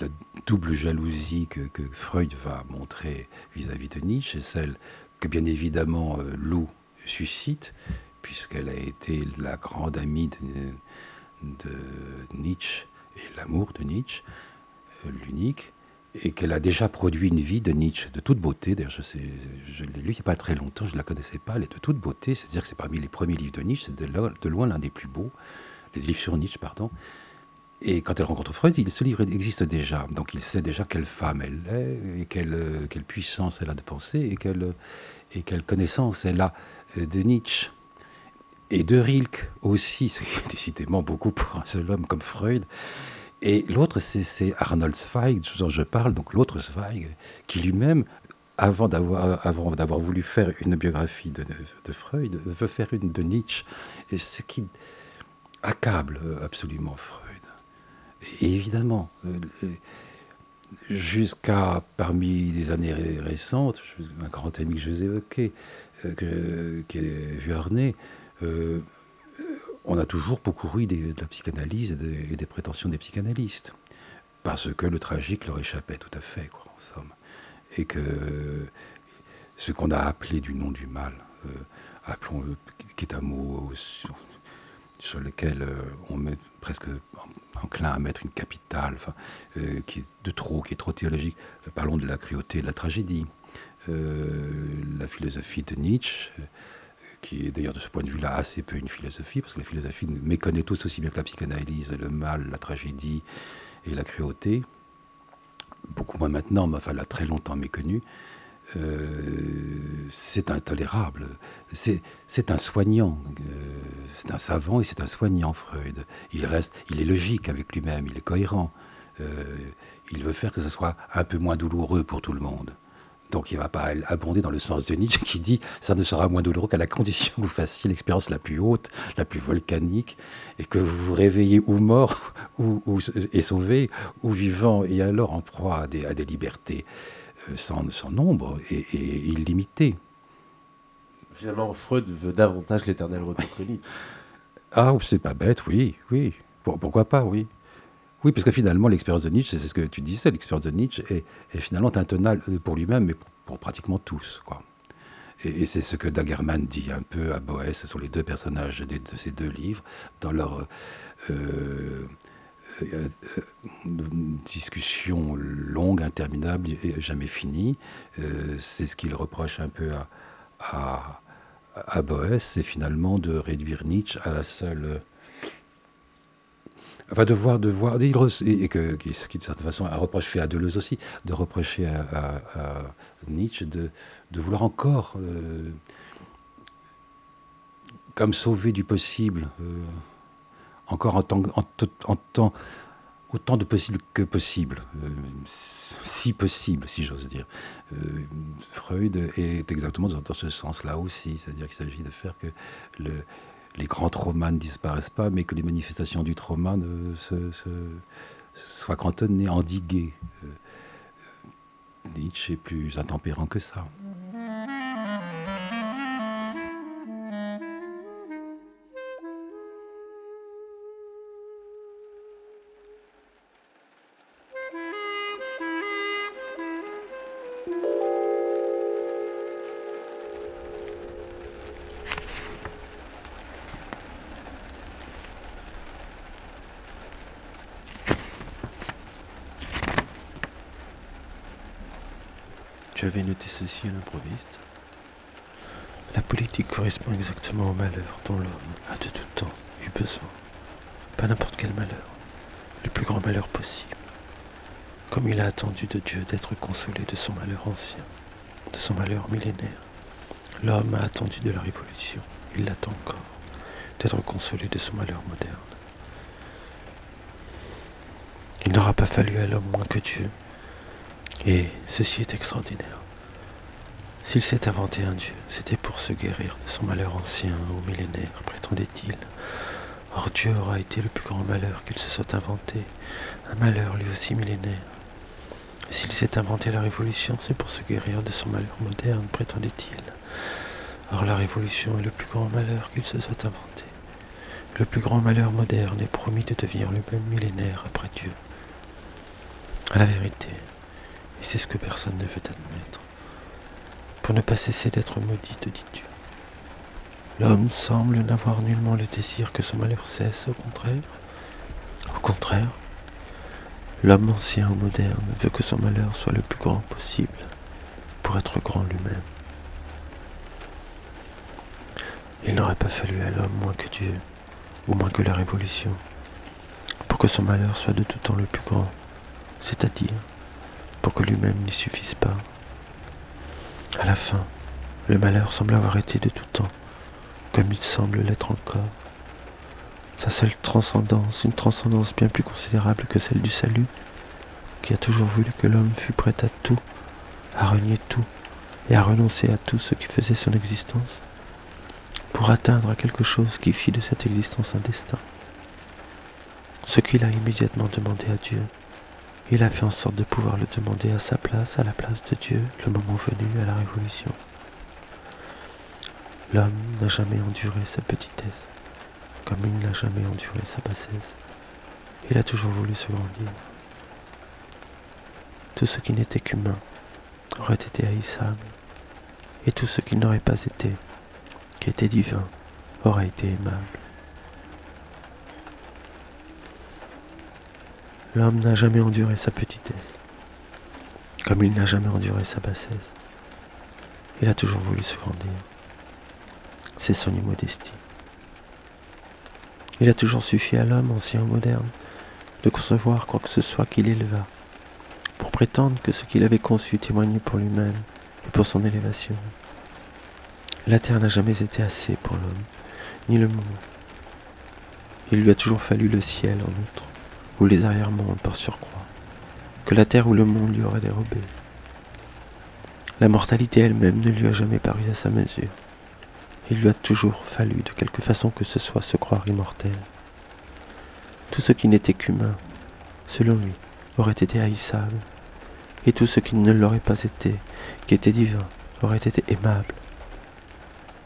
la, double jalousie que, Freud va montrer vis-à-vis de Nietzsche, et celle que bien évidemment euh, Lou suscite, puisqu'elle a été la grande amie de, Nietzsche et l'amour de Nietzsche, euh, l'unique, et qu'elle a déjà produit une vie de Nietzsche de toute beauté. D'ailleurs, je, je l'ai lu il n'y a pas très longtemps, je ne la connaissais pas, elle est de toute beauté, c'est-à-dire que c'est parmi les premiers livres de Nietzsche, c'est de loin l'un des plus beaux les livres sur Nietzsche, pardon. Et quand elle rencontre Freud, ce livre existe déjà. Donc il sait déjà quelle femme elle est, et quelle, euh, quelle puissance elle a de penser, et quelle, et quelle connaissance elle a euh, de Nietzsche. Et de Rilke aussi, c'est décidément beaucoup pour un seul homme comme Freud. Et l'autre, c'est Arnold Zweig, dont je parle, donc l'autre Zweig, qui lui-même, avant d'avoir, avant d'avoir voulu faire une biographie de, de, Freud, veut faire une de Nietzsche. Et ce qui, accable euh, absolument Freud. Évidemment, euh, jusqu'à parmi les années récentes, un grand ami que je vous évoquais, euh, qui est Vuarnet, on a toujours beaucoup ri de la psychanalyse et des, prétentions des psychanalystes. parce que le tragique leur échappait tout à fait, quoi, en somme. Et que ce qu'on a appelé du nom du mal, euh, appelons-le, qui est un mot sur, lequel euh, on met presque enclin à mettre une capitale, euh, qui est de trop, qui est trop théologique. Parlons de la cruauté, de la tragédie. la philosophie de Nietzsche, qui est d'ailleurs de ce point de vue-là assez peu une philosophie, parce que la philosophie méconnaît tous aussi bien que la psychanalyse le mal, la tragédie et la cruauté. Beaucoup moins maintenant, mais enfin, elle a très longtemps méconnu. Euh, c'est intolérable. C'est un soignant, euh, c'est un savant et c'est un soignant, Freud. Il reste, il est logique avec lui-même, il est cohérent. Euh, il veut faire que ce soit un peu moins douloureux pour tout le monde. Donc il ne va pas abonder dans le sens de Nietzsche qui dit ça ne sera moins douloureux qu'à la condition que vous fassiez l'expérience la plus haute, la plus volcanique, et que vous vous réveillez ou mort, ou, et sauvé, ou vivant, et alors en proie à des, à des libertés. Euh, sans, nombre et, illimité. Finalement, Freud veut davantage l'éternel retour Ah, c'est pas bête, oui, oui. pourquoi pas, oui. Oui, parce que finalement, l'expérience de Nietzsche, c'est ce que tu disais, l'expérience de Nietzsche est, finalement intenable pour lui-même, mais pour, pratiquement tous. Quoi. Et, c'est ce que Dagerman dit un peu à Boès, ce sont les deux personnages de, ces deux livres, dans leur euh, euh, une discussion longue, interminable et jamais finie. Euh, c'est ce qu'il reproche un peu à, à, à Boès, c'est finalement de réduire Nietzsche à la seule. Enfin, de voir, de voir, et que, qui, de certaine façon, un reproche fait à Deleuze aussi, de reprocher à, Nietzsche de, de, vouloir encore, euh, comme sauver du possible, encore en autant de possible que possible, euh, si possible, si j'ose dire. Euh, Freud est exactement dans, ce sens-là aussi, c'est-à-dire qu'il s'agit de faire que le, les grands traumas ne disparaissent pas, mais que les manifestations du trauma ne, soient cantonnées, endiguées. Euh, Nietzsche est plus intempérant que ça. La politique correspond exactement au malheur dont l'homme a de tout temps eu besoin. Pas n'importe quel malheur, le plus grand malheur possible. Comme il a attendu de Dieu d'être consolé de son malheur ancien, de son malheur millénaire. L'homme a attendu de la révolution, il l'attend encore, d'être consolé de son malheur moderne. Il n'aura pas fallu à l'homme moins que Dieu et ceci est extraordinaire. S'il s'est inventé un Dieu, c'était pour se guérir de son malheur ancien ou millénaire, prétendait-il. Or Dieu aura été le plus grand malheur qu'il se soit inventé, un malheur lui aussi millénaire. S'il s'est inventé la révolution, c'est pour se guérir de son malheur moderne, prétendait-il. Or la révolution est le plus grand malheur qu'il se soit inventé. Le plus grand malheur moderne est promis de devenir le même millénaire après Dieu. À la vérité, et c'est ce que personne ne veut admettre. Pour ne pas cesser d'être maudit, te dis-tu. L'homme semble n'avoir nullement le désir que son malheur cesse, au contraire. Au contraire, l'homme ancien ou moderne veut que son malheur soit le plus grand possible pour être grand lui-même. Il n'aurait pas fallu à l'homme moins que Dieu, ou moins que la révolution, pour que son malheur soit de tout temps le plus grand, c'est-à-dire pour que lui-même n'y suffise pas. À la fin, le malheur semble avoir été de tout temps, comme il semble l'être encore. Sa seule transcendance, une transcendance bien plus considérable que celle du salut, qui a toujours voulu que l'homme fût prêt à tout, à renier tout et à renoncer à tout ce qui faisait son existence, pour atteindre à quelque chose qui fit de cette existence un destin. Ce qu'il a immédiatement demandé à Dieu, il a fait en sorte de pouvoir le demander à sa place, à la place de Dieu, le moment venu à la Révolution. L'homme n'a jamais enduré sa petitesse, comme il n'a jamais enduré sa bassesse. Il a toujours voulu se grandir. Tout ce qui n'était qu'humain aurait été haïssable, et tout ce qui n'aurait pas été, qui était divin, aurait été aimable. L'homme n'a jamais enduré sa petitesse, comme il n'a jamais enduré sa bassesse. Il a toujours voulu se grandir. C'est son immodestie. Il a toujours suffi à l'homme, ancien ou moderne, de concevoir quoi que ce soit qu'il éleva, pour prétendre que ce qu'il avait conçu témoignait pour lui-même et pour son élévation. La terre n'a jamais été assez pour l'homme, ni le monde. Il lui a toujours fallu le ciel en outre, ou les arrière-mondes par surcroît, que la terre ou le monde lui aurait dérobé. La mortalité elle-même ne lui a jamais paru à sa mesure. Il lui a toujours fallu, de quelque façon que ce soit, se croire immortel. Tout ce qui n'était qu'humain, selon lui, aurait été haïssable, et tout ce qui ne l'aurait pas été, qui était divin, aurait été aimable.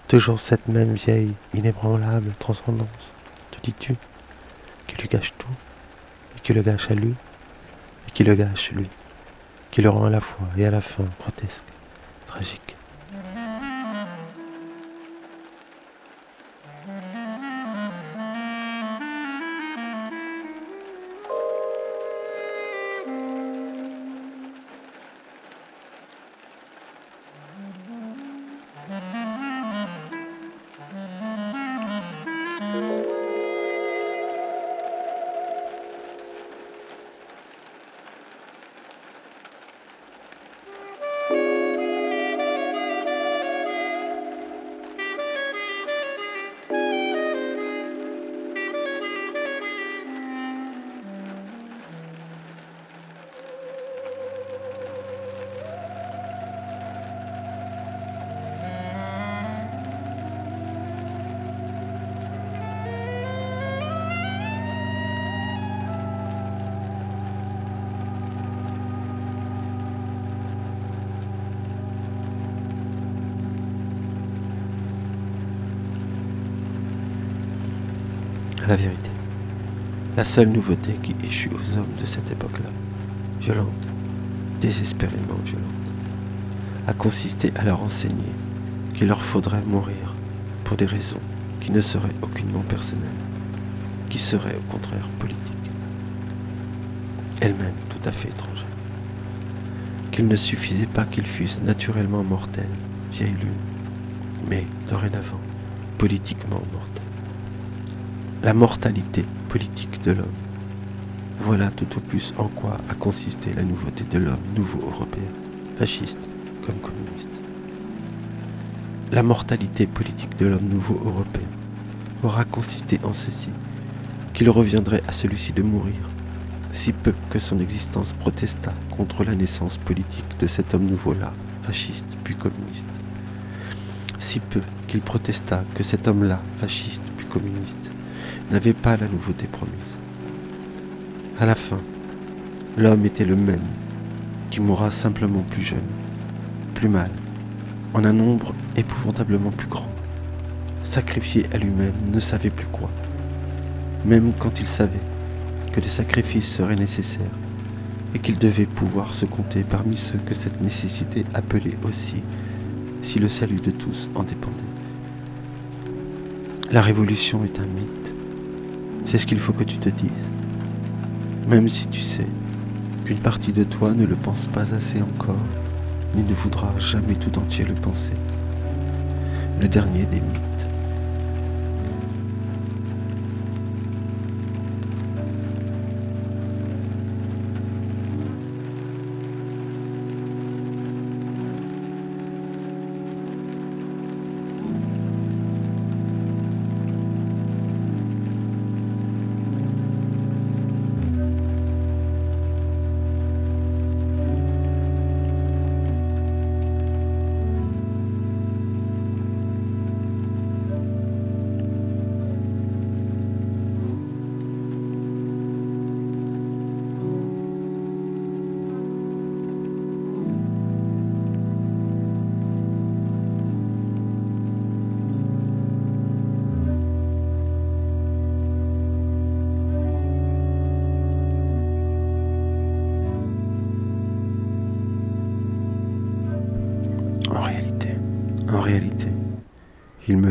Toujours cette même vieille, inébranlable transcendance, te dis-tu, qui lui gâche tout, qui le gâche à lui, et qui le gâche lui, qui le rend à la fois et à la fin grotesque, tragique. La vérité. La seule nouveauté qui échut aux hommes de cette époque-là, violente, désespérément violente, a consisté à leur enseigner qu'il leur faudrait mourir pour des raisons qui ne seraient aucunement personnelles, qui seraient au contraire politiques, elles-mêmes tout à fait étrangères, qu'il ne suffisait pas qu'ils fussent naturellement mortels, vieille lune, mais dorénavant politiquement mortels la mortalité politique de l'homme. Voilà tout au plus en quoi a consisté la nouveauté de l'homme nouveau européen, fasciste comme communiste. La mortalité politique de l'homme nouveau européen aura consisté en ceci, qu'il reviendrait à celui-ci de mourir, si peu que son existence protesta contre la naissance politique de cet homme nouveau-là, fasciste puis communiste. Si peu qu'il protesta que cet homme-là, fasciste puis communiste, n'avait pas la nouveauté promise. À la fin, l'homme était le même, qui mourra simplement plus jeune, plus mal, en un nombre épouvantablement plus grand, sacrifié à lui-même ne savait plus quoi, même quand il savait que des sacrifices seraient nécessaires et qu'il devait pouvoir se compter parmi ceux que cette nécessité appelait aussi si le salut de tous en dépendait. La révolution est un mythe, c'est ce qu'il faut que tu te dises. Même si tu sais qu'une partie de toi ne le pense pas assez encore, ni ne voudra jamais tout entier le penser. Le dernier des mythes.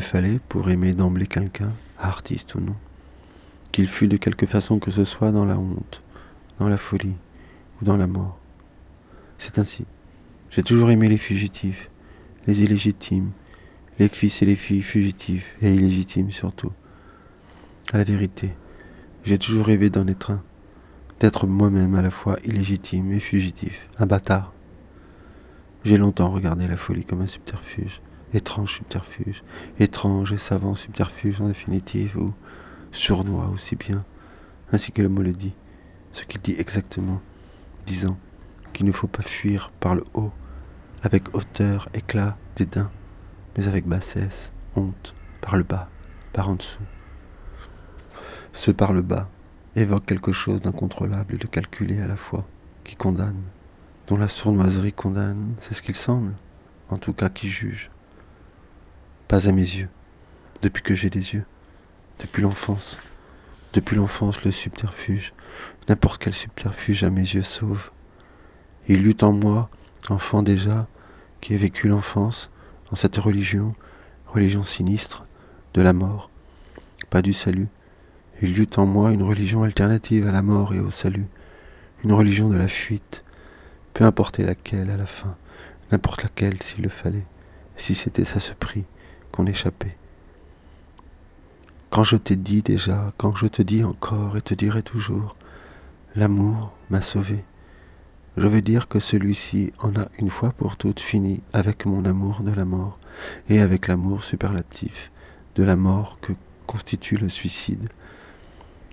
Fallait, pour aimer d'emblée quelqu'un, artiste ou non, qu'il fût de quelque façon que ce soit dans la honte, dans la folie ou dans la mort. C'est ainsi. J'ai toujours aimé les fugitifs, les illégitimes, les fils et les filles fugitifs et illégitimes surtout. À la vérité, j'ai toujours rêvé d'en être un, d'être moi-même à la fois illégitime et fugitif, un bâtard. J'ai longtemps regardé la folie comme un subterfuge, étrange subterfuge, étrange et savant subterfuge en définitive, ou sournois aussi bien, ainsi que le mot le dit, ce qu'il dit exactement, disant qu'il ne faut pas fuir par le haut, avec hauteur, éclat, dédain, mais avec bassesse, honte, par le bas, par en dessous. Ce par le bas évoque quelque chose d'incontrôlable et de calculé à la fois, qui condamne, dont la sournoiserie condamne, c'est ce qu'il semble, en tout cas qui juge. Pas à mes yeux, depuis que j'ai des yeux, depuis l'enfance. Depuis l'enfance, le subterfuge, n'importe quel subterfuge à mes yeux sauve. Il eut en moi, enfant déjà, qui ai vécu l'enfance dans cette religion, religion sinistre, de la mort, pas du salut. Il eut en moi une religion alternative à la mort et au salut, une religion de la fuite, peu importe laquelle à la fin, n'importe laquelle s'il le fallait, si c'était ça ce prix qu'on échappait. Quand je t'ai dit déjà, quand je te dis encore et te dirai toujours, l'amour m'a sauvé. Je veux dire que celui-ci en a une fois pour toutes fini avec mon amour de la mort et avec l'amour superlatif de la mort que constitue le suicide,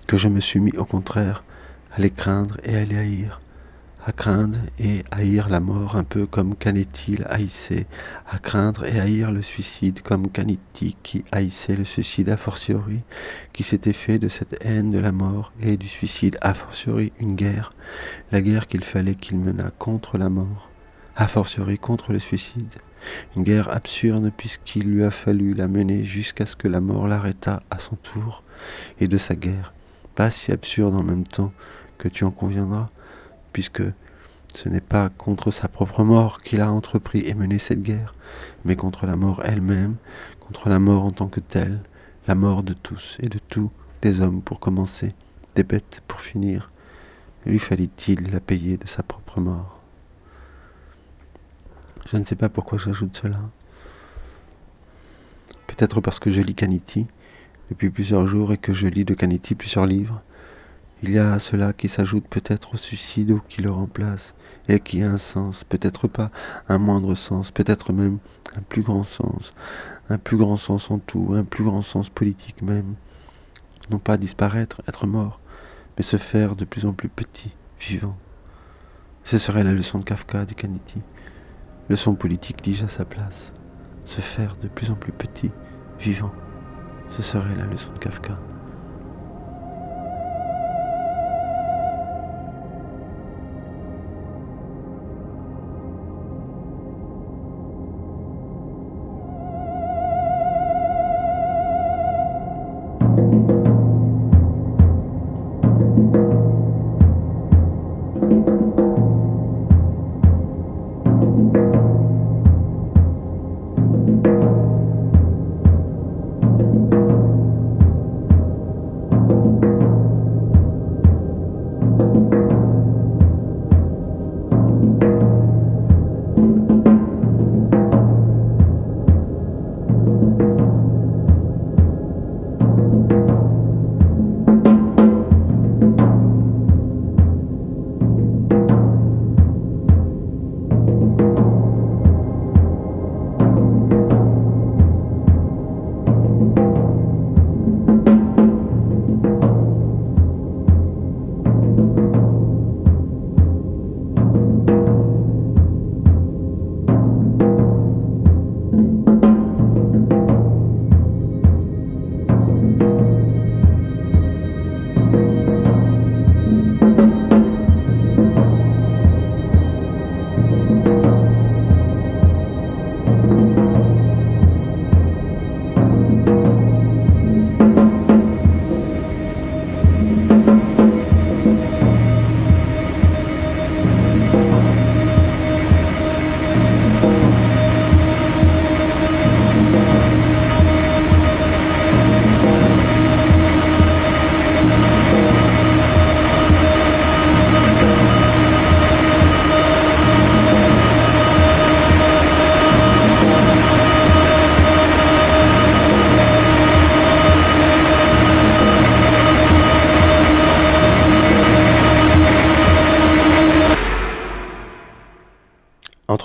que je me suis mis au contraire à les craindre et à les haïr, à craindre et haïr la mort un peu comme Canetti haïssait, à craindre et haïr le suicide comme Canetti qui haïssait le suicide a fortiori, qui s'était fait de cette haine de la mort et du suicide a fortiori une guerre, la guerre qu'il fallait qu'il menât contre la mort, a fortiori contre le suicide, une guerre absurde puisqu'il lui a fallu la mener jusqu'à ce que la mort l'arrêtât à son tour, et de sa guerre, pas si absurde en même temps que tu en conviendras, puisque ce n'est pas contre sa propre mort qu'il a entrepris et mené cette guerre, mais contre la mort elle-même, contre la mort en tant que telle, la mort de tous et de tous les hommes pour commencer, des bêtes pour finir. Lui fallait-il la payer de sa propre mort? Je ne sais pas pourquoi j'ajoute cela. Peut-être parce que je lis Caniti depuis plusieurs jours et que je lis de Caniti plusieurs livres il y a cela qui s'ajoute peut-être au suicide ou qui le remplace, et qui a un sens, peut-être pas un moindre sens, peut-être même un plus grand sens, un plus grand sens en tout, un plus grand sens politique même. Non pas disparaître, être mort, mais se faire de plus en plus petit, vivant. Ce serait la leçon de Kafka, dit Canetti. Leçon politique déjà à sa place. Se faire de plus en plus petit, vivant. Ce serait la leçon de Kafka.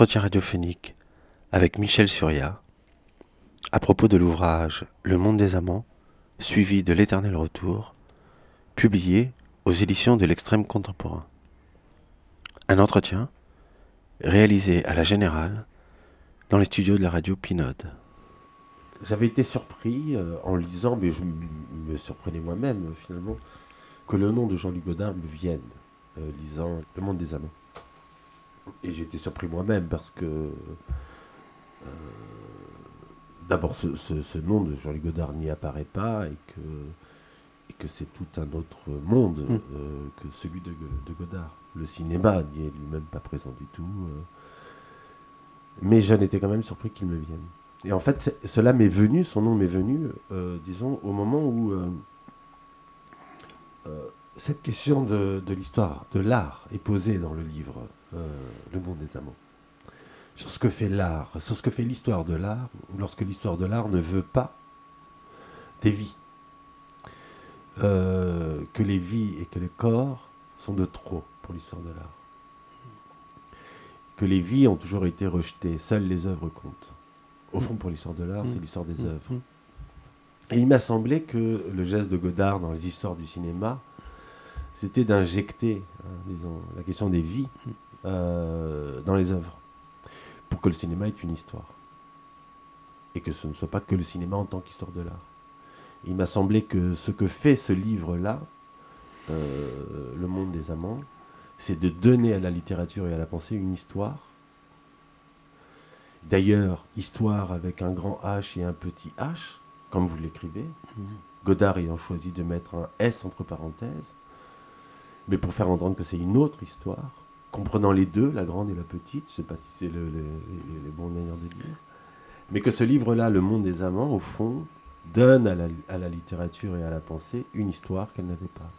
Entretien radiophonique avec Michel Surya à propos de l'ouvrage Le monde des amants, suivi de l'éternel retour, publié aux éditions de l'extrême contemporain. Un entretien réalisé à la Générale dans les studios de la radio Pinode. J'avais été surpris euh, en lisant, mais je me surprenais moi-même finalement, que le nom de Jean-Luc Godard me vienne, euh, lisant Le monde des amants. Et été surpris moi-même parce que euh, d'abord ce, nom de Jean-Luc Godard n'y apparaît pas et que, et que c'est tout un autre monde mm. que celui de, de, Godard. Le cinéma n'y est lui-même pas présent du tout. mais j'en étais quand même surpris qu'il me vienne. Et en fait, cela m'est venu, son nom m'est venu, euh, disons, au moment où euh, euh, cette question de, l'histoire, de l'art, est posée dans le livre Le monde des amants. Sur ce que fait l'art, sur ce que fait l'histoire de l'art, lorsque l'histoire de l'art ne veut pas des vies. que les vies et que les corps sont de trop pour l'histoire de l'art. Que les vies ont toujours été rejetées, seules les œuvres comptent. Au fond, pour l'histoire de l'art, c'est l'histoire des œuvres. Et il m'a semblé que le geste de Godard dans les histoires du cinéma, c'était d'injecter, hein, disons, la question des vies euh, dans les œuvres, pour que le cinéma ait une histoire. Et que ce ne soit pas que le cinéma en tant qu'histoire de l'art. Il m'a semblé que ce que fait ce livre-là, euh, Le monde des amants, c'est de donner à la littérature et à la pensée une histoire D'ailleurs, histoire avec un grand H et un petit H, comme vous l'écrivez, mhm. Godard ayant choisi de mettre un S entre parenthèses, mais pour faire entendre que c'est une autre histoire, comprenant les deux, la grande et la petite, je ne sais pas si c'est le, les bons manières de dire, mais que ce livre-là, Le monde des amants, au fond, donne à la, à la littérature et à la pensée une histoire qu'elle n'avait pas.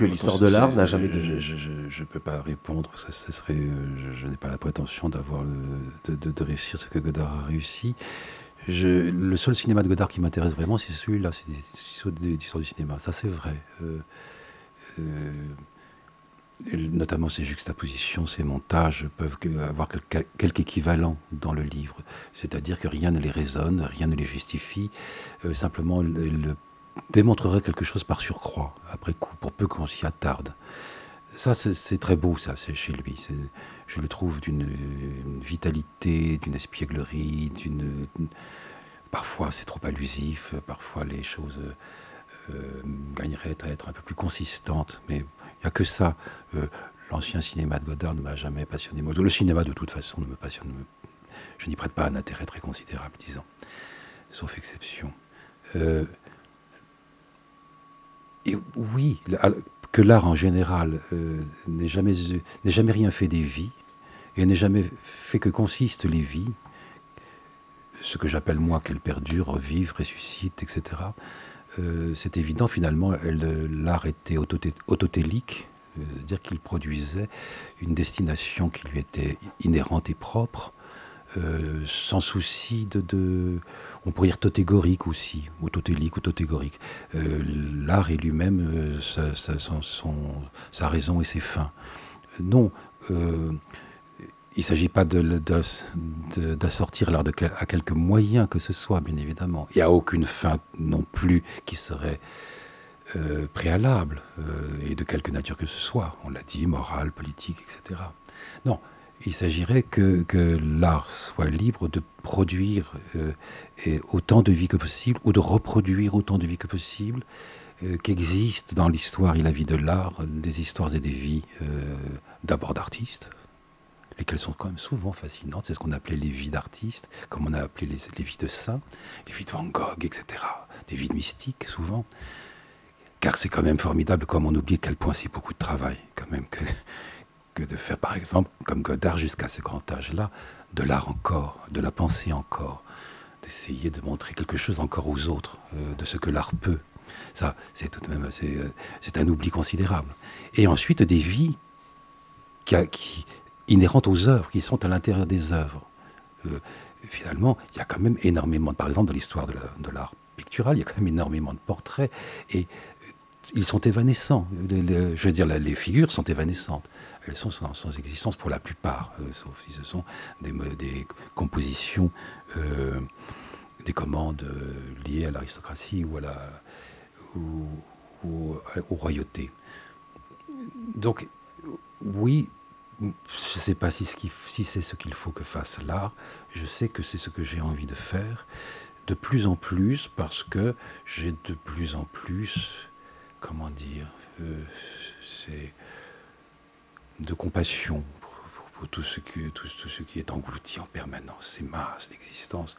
que l'histoire de l'art n'a jamais donné. Je ne peux pas répondre, ça, serait, euh, je, n'ai pas la prétention d'avoir de, de, réussir ce que Godard a réussi. Le seul cinéma de Godard qui m'intéresse vraiment, c'est celui-là, c'est l'histoire du cinéma. Ça, c'est vrai. Euh, euh, notamment ses juxtapositions, ses montages peuvent avoir quelque équivalent dans le livre. C'est-à-dire que rien ne les résonne, rien ne les justifie. simplement, le démontrerait quelque chose par surcroît, après coup, pour peu qu'on s'y attarde. Ça, c'est très beau, ça, c'est chez lui. Je le trouve d'une vitalité, d'une espièglerie, d'une. Parfois, c'est trop allusif, parfois, les choses euh, gagneraient à être un peu plus consistantes, mais il n'y a que ça. Euh, l'ancien cinéma de Godard ne m'a jamais passionné. Le cinéma, de toute façon, ne me passionne. Je n'y prête pas un intérêt très considérable, disons, sauf exception. Euh, et oui, que l'art en général euh, n'ait jamais, rien fait des vies, et n'ait jamais fait que consistent les vies, ce que j'appelle moi qu'elles perdurent, vivent, ressuscitent, etc. Euh, c'est évident, finalement, l'art était autotélique, euh, c'est-à-dire qu'il produisait une destination qui lui était inhérente et propre, euh, sans souci de, On pourrait dire totégorique aussi, ou totélique ou totégorique. Euh, l'art est lui-même euh, sa, raison et ses fins. Non, il ne s'agit pas d'assortir l'art à quelques moyens que ce soit, bien évidemment. Il n'y a aucune fin non plus qui serait préalable, et de quelque nature que ce soit. On l'a dit, morale, politique, etc. Non, il s'agirait que, l'art soit libre de produire euh, autant de vie que possible ou de reproduire autant de vie que possible, euh, qu'existent dans l'histoire et la vie de l'art des histoires et des vies euh, d'abord d'artistes, lesquelles sont quand même souvent fascinantes. C'est ce qu'on appelait les vies d'artistes, comme on a appelé les, les, vies de saints, les vies de Van Gogh, etc. Des vies de mystiques souvent. Car c'est quand même formidable comme on oublie à quel point c'est beaucoup de travail quand même que que de faire, par exemple, comme Godard jusqu'à ce grand âge-là, de l'art encore, de la pensée encore, d'essayer de montrer quelque chose encore aux autres euh, de ce que l'art peut. Ça, c'est tout de même, euh, c'est un oubli considérable. Et ensuite, des vies inhérentes aux œuvres, qui sont à l'intérieur des œuvres. Euh, finalement, il y a quand même énormément, par exemple, dans l'histoire de l'art pictural, il y a quand même énormément de portraits. Et ils sont évanescents. je veux dire, les figures sont évanescentes. Elles sont sans, existence pour la plupart, euh, sauf si ce sont des, compositions, euh, des commandes euh, liées à l'aristocratie ou à la ou, aux royautés. Donc, oui, je ne sais pas si c'est ce qu'il faut que fasse l'art. Je sais que c'est ce que j'ai envie de faire de plus en plus parce que j'ai de plus en plus, comment dire, c'est de compassion pour, tout, ce qui, qui est englouti en permanence, ces masses d'existence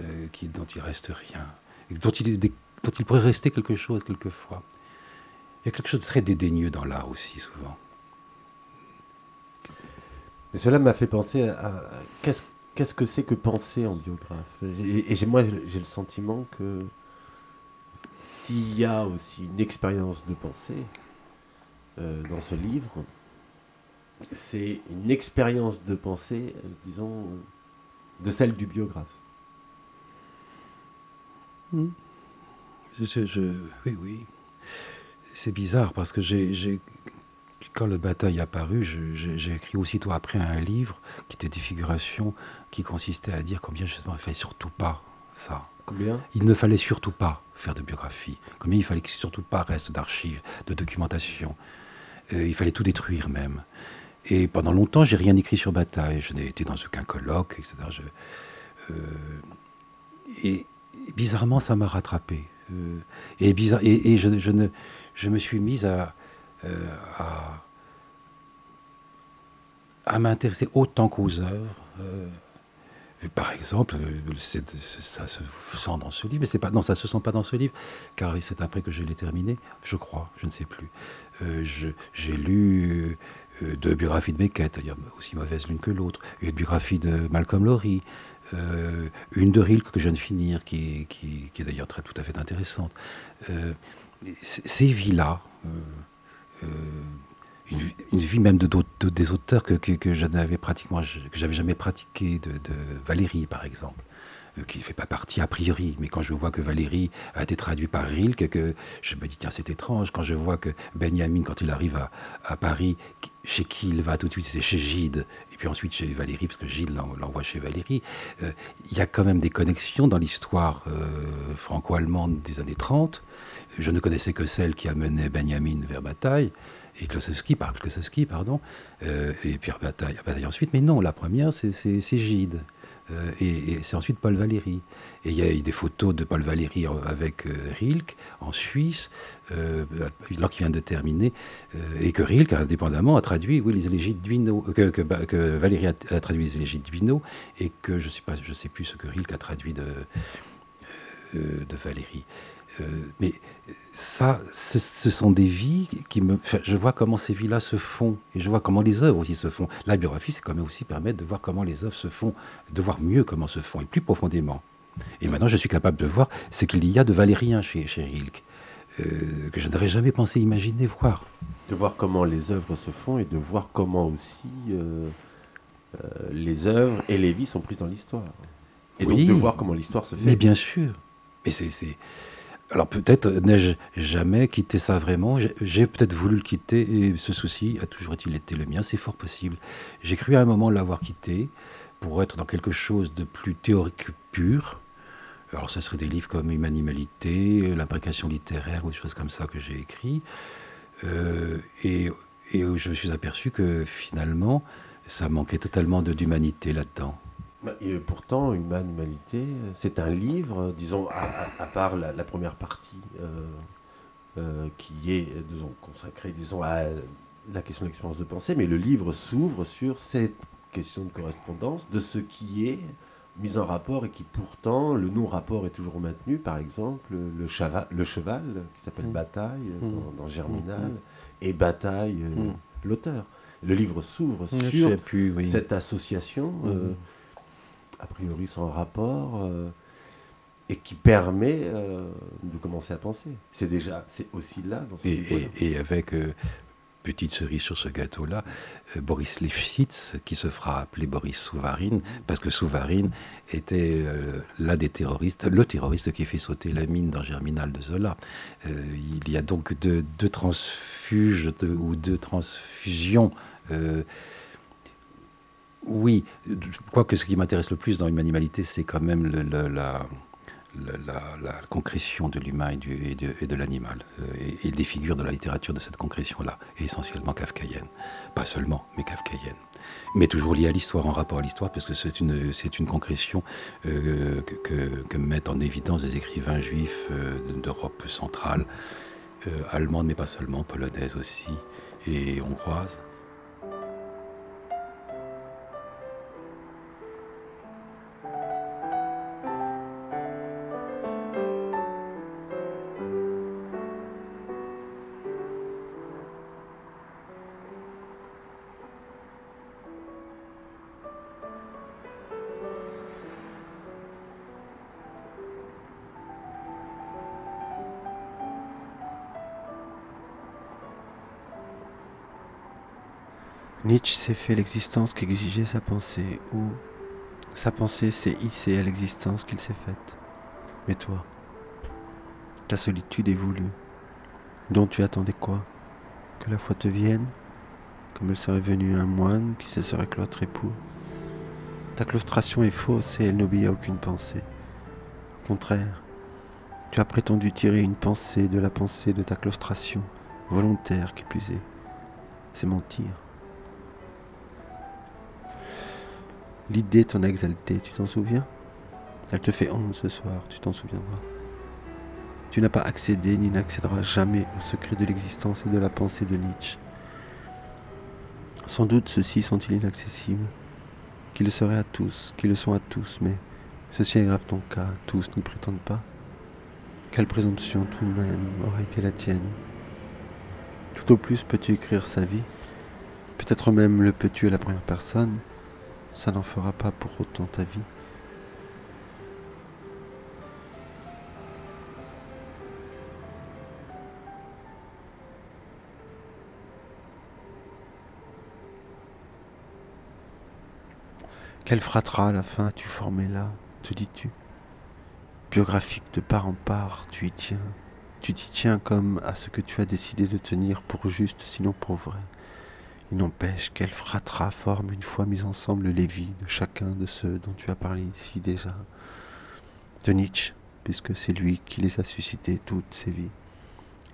euh, dont il reste rien, dont il, pourrait rester quelque chose quelquefois. Il y a quelque chose de très dédaigneux dans l'art aussi, souvent. Mais cela m'a fait penser à, qu'est-ce que c'est que penser en biographe? Et, et moi, j'ai le sentiment que s'il y a aussi une expérience de pensée euh, dans ce livre, c'est une expérience de pensée, euh, disons, de celle du biographe. Hmm. oui, oui. C'est bizarre parce que j'ai, quand le bataille est apparu, j'ai écrit aussitôt après un livre qui était des figurations qui consistait à dire combien justement il fallait surtout pas ça. Combien? Il ne fallait surtout pas faire de biographie. Combien il fallait surtout pas reste d'archives, de documentation. Euh, il fallait tout détruire même. Et pendant longtemps, j'ai rien écrit sur Bataille. Je n'ai été dans aucun colloque, etc. Euh, et bizarrement, ça m'a rattrapé. Euh, et, bizarre, et, je, ne, je me suis mise à, euh, à, à m'intéresser autant qu'aux œuvres. Par exemple, ça se sent dans ce livre, mais pas, non, ça se sent pas dans ce livre, car c'est après que je l'ai terminé, je crois, je ne sais plus. j'ai lu euh, deux biographies de Beckett, a aussi mauvaise l'une que l'autre, une biographie de Malcolm Lowry, euh, une de Rilke que je viens de finir, qui, qui, est d'ailleurs très tout à fait intéressante. Euh, ces vies-là, une, vie même de, des auteurs que, que, je n'avais pratiquement, que j'avais jamais pratiqué, de, de Valérie par exemple. Euh, qui ne fait pas partie a priori. Mais quand je vois que Valérie a été traduit par Rilke, que je me dis, tiens, c'est étrange. Quand je vois que Benjamin, quand il arrive à, Paris, chez qui il va tout de suite, c'est chez Gide, et puis ensuite chez Valérie, parce que Gide l'envoie chez Valérie, euh, il y a quand même des connexions dans l'histoire euh, franco-allemande des années 30. Je ne connaissais que celle qui a mené Benjamin vers Bataille, et Klosowski, par Klosowski, pardon, et Pierre Bataille, Bataille ensuite. Mais non, la première, c'est Gide. Euh, et, c'est ensuite Paul Valéry. Et il y a eu des photos de Paul Valéry avec euh, Rilke en Suisse, euh, alors qu'il vient de terminer, et que Rilke, indépendamment, a traduit oui, les élégies Duino, que, Valéry a, traduit les élégies Duino, et que je ne sais plus ce que Rilke a traduit de Valéry. Euh, mais ça, ce, sont des vies qui me. je vois comment ces vies-là se font et je vois comment les œuvres aussi se font. La biographie, c'est quand même aussi permettre de voir comment les œuvres se font, de voir mieux comment se font et plus profondément. Et maintenant, je suis capable de voir ce qu'il y a de valérien chez, chez Rilke, euh, que je n'aurais jamais pensé imaginer voir. De voir comment les œuvres se font et de voir comment aussi euh, les œuvres et les vies sont prises dans l'histoire. Et donc de voir comment l'histoire se fait. Mais bien sûr. Mais c'est alors peut-être n'ai-je jamais quitté ça vraiment? J'ai peut-être voulu le quitter et ce souci a toujours été le mien. C'est fort possible. J'ai cru à un moment l'avoir quitté pour être dans quelque chose de plus théorique pur. Alors ce serait des livres comme Humanimalité, l'imprécation littéraire ou des choses comme ça que j'ai écrit. Euh, et, et je me suis aperçu que finalement, ça manquait totalement d'humanité là-dedans. Bah, et pourtant, Humanité, c'est un livre, disons, à, part la, première partie euh, euh, qui est, disons, consacrée, disons, à la question de l'expérience de pensée, mais le livre s'ouvre sur cette question de correspondance, de ce qui est mis en rapport et qui pourtant, le non-rapport est toujours maintenu, par exemple, le, cheval, le cheval qui s'appelle mm. Bataille mm. dans, Germinal, mm. et Bataille, euh, l'auteur. Le livre s'ouvre sur cette association a priori sans rapport, euh, et qui permet euh, de commencer à penser. C'est déjà, c'est aussi là. Dans ce et, et, avec, euh, petite cerise sur ce gâteau-là, euh, Boris Lefschitz, qui se fera appeler Boris Souvarine, parce que Souvarine était l'un des terroristes, le terroriste qui fait sauter la mine dans Germinal de Zola. Il y a donc deux, transfuges ou deux transfusions. Oui, je que ce qui m'intéresse le plus dans une animalité, c'est quand même la concrétion de l'humain et, et, de, l'animal, euh, et, des figures de la littérature de cette concrétion-là, essentiellement kafkaïenne. Pas seulement, mais kafkaïenne. Mais toujours liée à l'histoire, en rapport à l'histoire, parce que c'est une, concrétion euh, que, mettent en évidence des écrivains juifs euh, d'Europe centrale, allemande, mais pas seulement, polonaise aussi, et hongroise. Nietzsche s'est fait l'existence qu'exigeait sa pensée, ou sa pensée s'est hissée à l'existence qu'il s'est faite. Mais toi, ta solitude est voulue, dont tu attendais quoi? Que la foi te vienne, comme elle serait venue un moine qui se serait cloîtré pour. Ta claustration est fausse et elle n'obéit à aucune pensée. Au contraire, tu as prétendu tirer une pensée de la pensée de ta claustration, volontaire qui plus est. C'est mentir. L'idée t'en a exalté, tu t'en souviens? Elle te fait honte ce soir, tu t'en souviendras. Tu n'as pas accédé ni n'accéderas jamais au secret de l'existence et de la pensée de Nietzsche. Sans doute ceux-ci sont-ils inaccessibles, qu'ils le seraient à tous, qu'ils le sont à tous, mais ceci aggrave ton cas, tous n'y prétendent pas. Quelle présomption tout de même aurait été la tienne? Tout au plus peux-tu écrire sa vie, peut-être même le peux-tu à la première personne, ça n'en fera pas pour autant ta vie. Quel fratras à la fin as-tu formé là, te dis-tu? Biographique de part en part, tu y tiens. Tu t'y tiens comme à ce que tu as décidé de tenir pour juste, sinon pour vrai. Il n'empêche qu'elle fratras forme une fois mis ensemble les vies de chacun de ceux dont tu as parlé ici déjà. De Nietzsche, puisque c'est lui qui les a suscités toutes ces vies.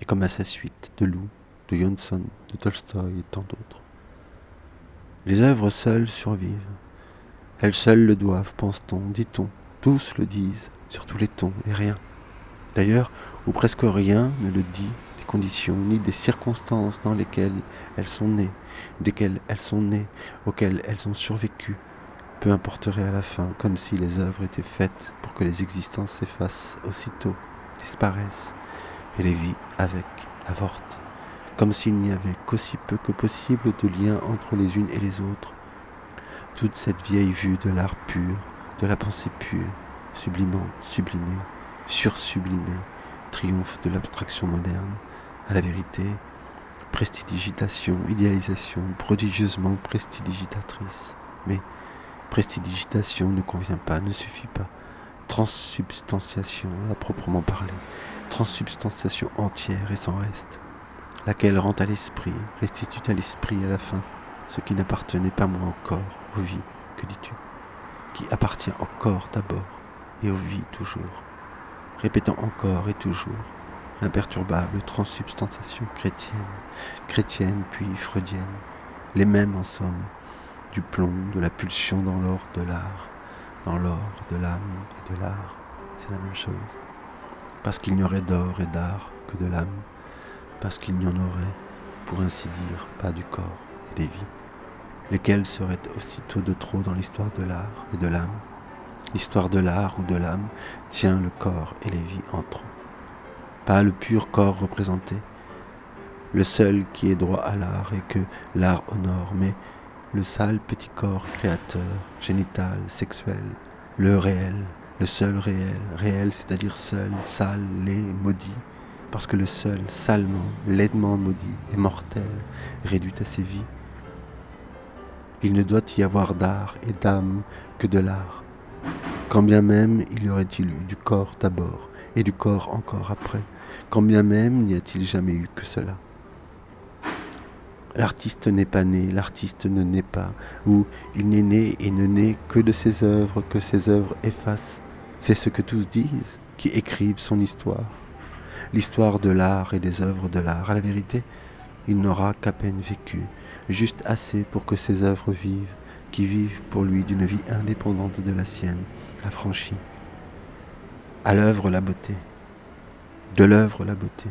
Et comme à sa suite, de Lou, de Johnson, de Tolstoï et tant d'autres. Les œuvres seules survivent. Elles seules le doivent, pense-t-on, dit-on. Tous le disent, sur tous les tons, et rien. D'ailleurs, ou presque rien ne le dit conditions, ni des circonstances dans lesquelles elles sont nées, desquelles elles sont nées, auxquelles elles ont survécu, peu importerait à la fin, comme si les œuvres étaient faites pour que les existences s'effacent aussitôt, disparaissent, et les vies avec avortent, comme s'il n'y avait qu'aussi peu que possible de lien entre les unes et les autres. Toute cette vieille vue de l'art pur, de la pensée pure, sublimante, sublimée, sursublimée, triomphe de l'abstraction moderne, à la vérité, prestidigitation, idéalisation, prodigieusement prestidigitatrice. Mais prestidigitation ne convient pas, ne suffit pas. Transsubstantiation à proprement parler, transsubstantiation entière et sans reste, laquelle rend à l'esprit, restitue à l'esprit à la fin ce qui n'appartenait pas moins encore aux vies, que dis-tu, qui appartient encore d'abord et aux vies toujours, répétant encore et toujours l'imperturbable transsubstantiation chrétienne, chrétienne puis freudienne, les mêmes en somme, du plomb, de la pulsion dans l'or de l'art, dans l'or de l'âme et de l'art, c'est la même chose. Parce qu'il n'y aurait d'or et d'art que de l'âme, parce qu'il n'y en aurait, pour ainsi dire, pas du corps et des vies, lesquelles seraient aussitôt de trop dans l'histoire de l'art et de l'âme. L'histoire de l'art ou de l'âme tient le corps et les vies entre eux pas le pur corps représenté, le seul qui est droit à l'art et que l'art honore, mais le sale petit corps créateur, génital, sexuel, le réel, le seul réel, réel c'est-à-dire seul, sale, laid, maudit, parce que le seul, salement, laidement maudit et mortel, réduit à ses vies. Il ne doit y avoir d'art et d'âme que de l'art, quand bien même il y aurait-il eu du corps d'abord et du corps encore après, quand bien même n'y a-t-il jamais eu que cela? L'artiste n'est pas né, l'artiste ne naît pas, ou il n'est né et ne naît que de ses œuvres que ses œuvres effacent. C'est ce que tous disent, qui écrivent son histoire. L'histoire de l'art et des œuvres de l'art. À la vérité, il n'aura qu'à peine vécu, juste assez pour que ses œuvres vivent, qui vivent pour lui d'une vie indépendante de la sienne, affranchie. À l'œuvre la beauté. De l'œuvre la beauté.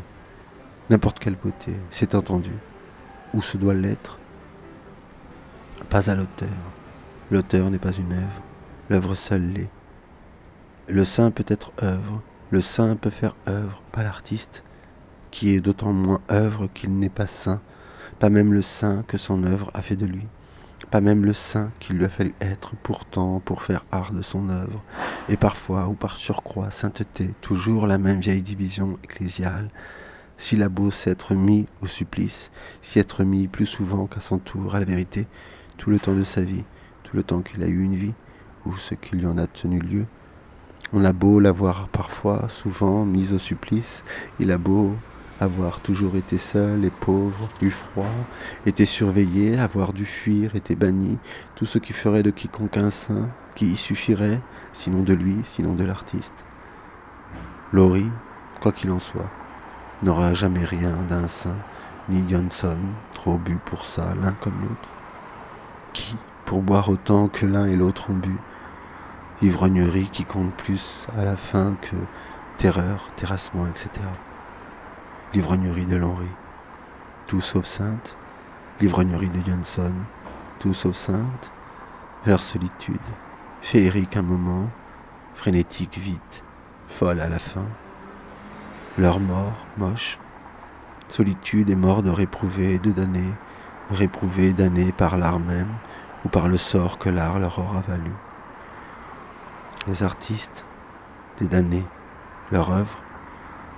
N'importe quelle beauté, c'est entendu où se doit l'être? Pas à l'auteur. L'auteur n'est pas une œuvre, l'œuvre seule l'est. Le saint peut être œuvre, le saint peut faire œuvre, pas l'artiste, qui est d'autant moins œuvre qu'il n'est pas saint, pas même le saint que son œuvre a fait de lui, pas même le saint qu'il lui a fallu être pourtant pour faire art de son œuvre, et parfois ou par surcroît sainteté, toujours la même vieille division ecclésiale, s'il a beau s'être mis au supplice, s'y être mis plus souvent qu'à son tour à la vérité, tout le temps de sa vie, tout le temps qu'il a eu une vie, ou ce qui lui en a tenu lieu. On a beau l'avoir parfois, souvent mis au supplice, il a beau avoir toujours été seul et pauvre, eu froid, été surveillé, avoir dû fuir, été banni, tout ce qui ferait de quiconque un saint, qui y suffirait, sinon de lui, sinon de l'artiste. Laurie, quoi qu'il en soit, n'aura jamais rien d'un saint, ni Johnson, trop bu pour ça, l'un comme l'autre. Qui, pour boire autant que l'un et l'autre ont bu, ivrognerie qui compte plus à la fin que terreur, terrassement, etc. L'ivrognerie de l'Henri, tout sauf sainte, l'ivrognerie de Johnson, tout sauf sainte, leur solitude, féerique un moment, frénétique vite, folle à la fin, leur mort, moche. Solitude et mort de réprouvés et de damnés, réprouvés et damnés par l'art même, ou par le sort que l'art leur aura valu. Les artistes, des damnés, leur œuvre,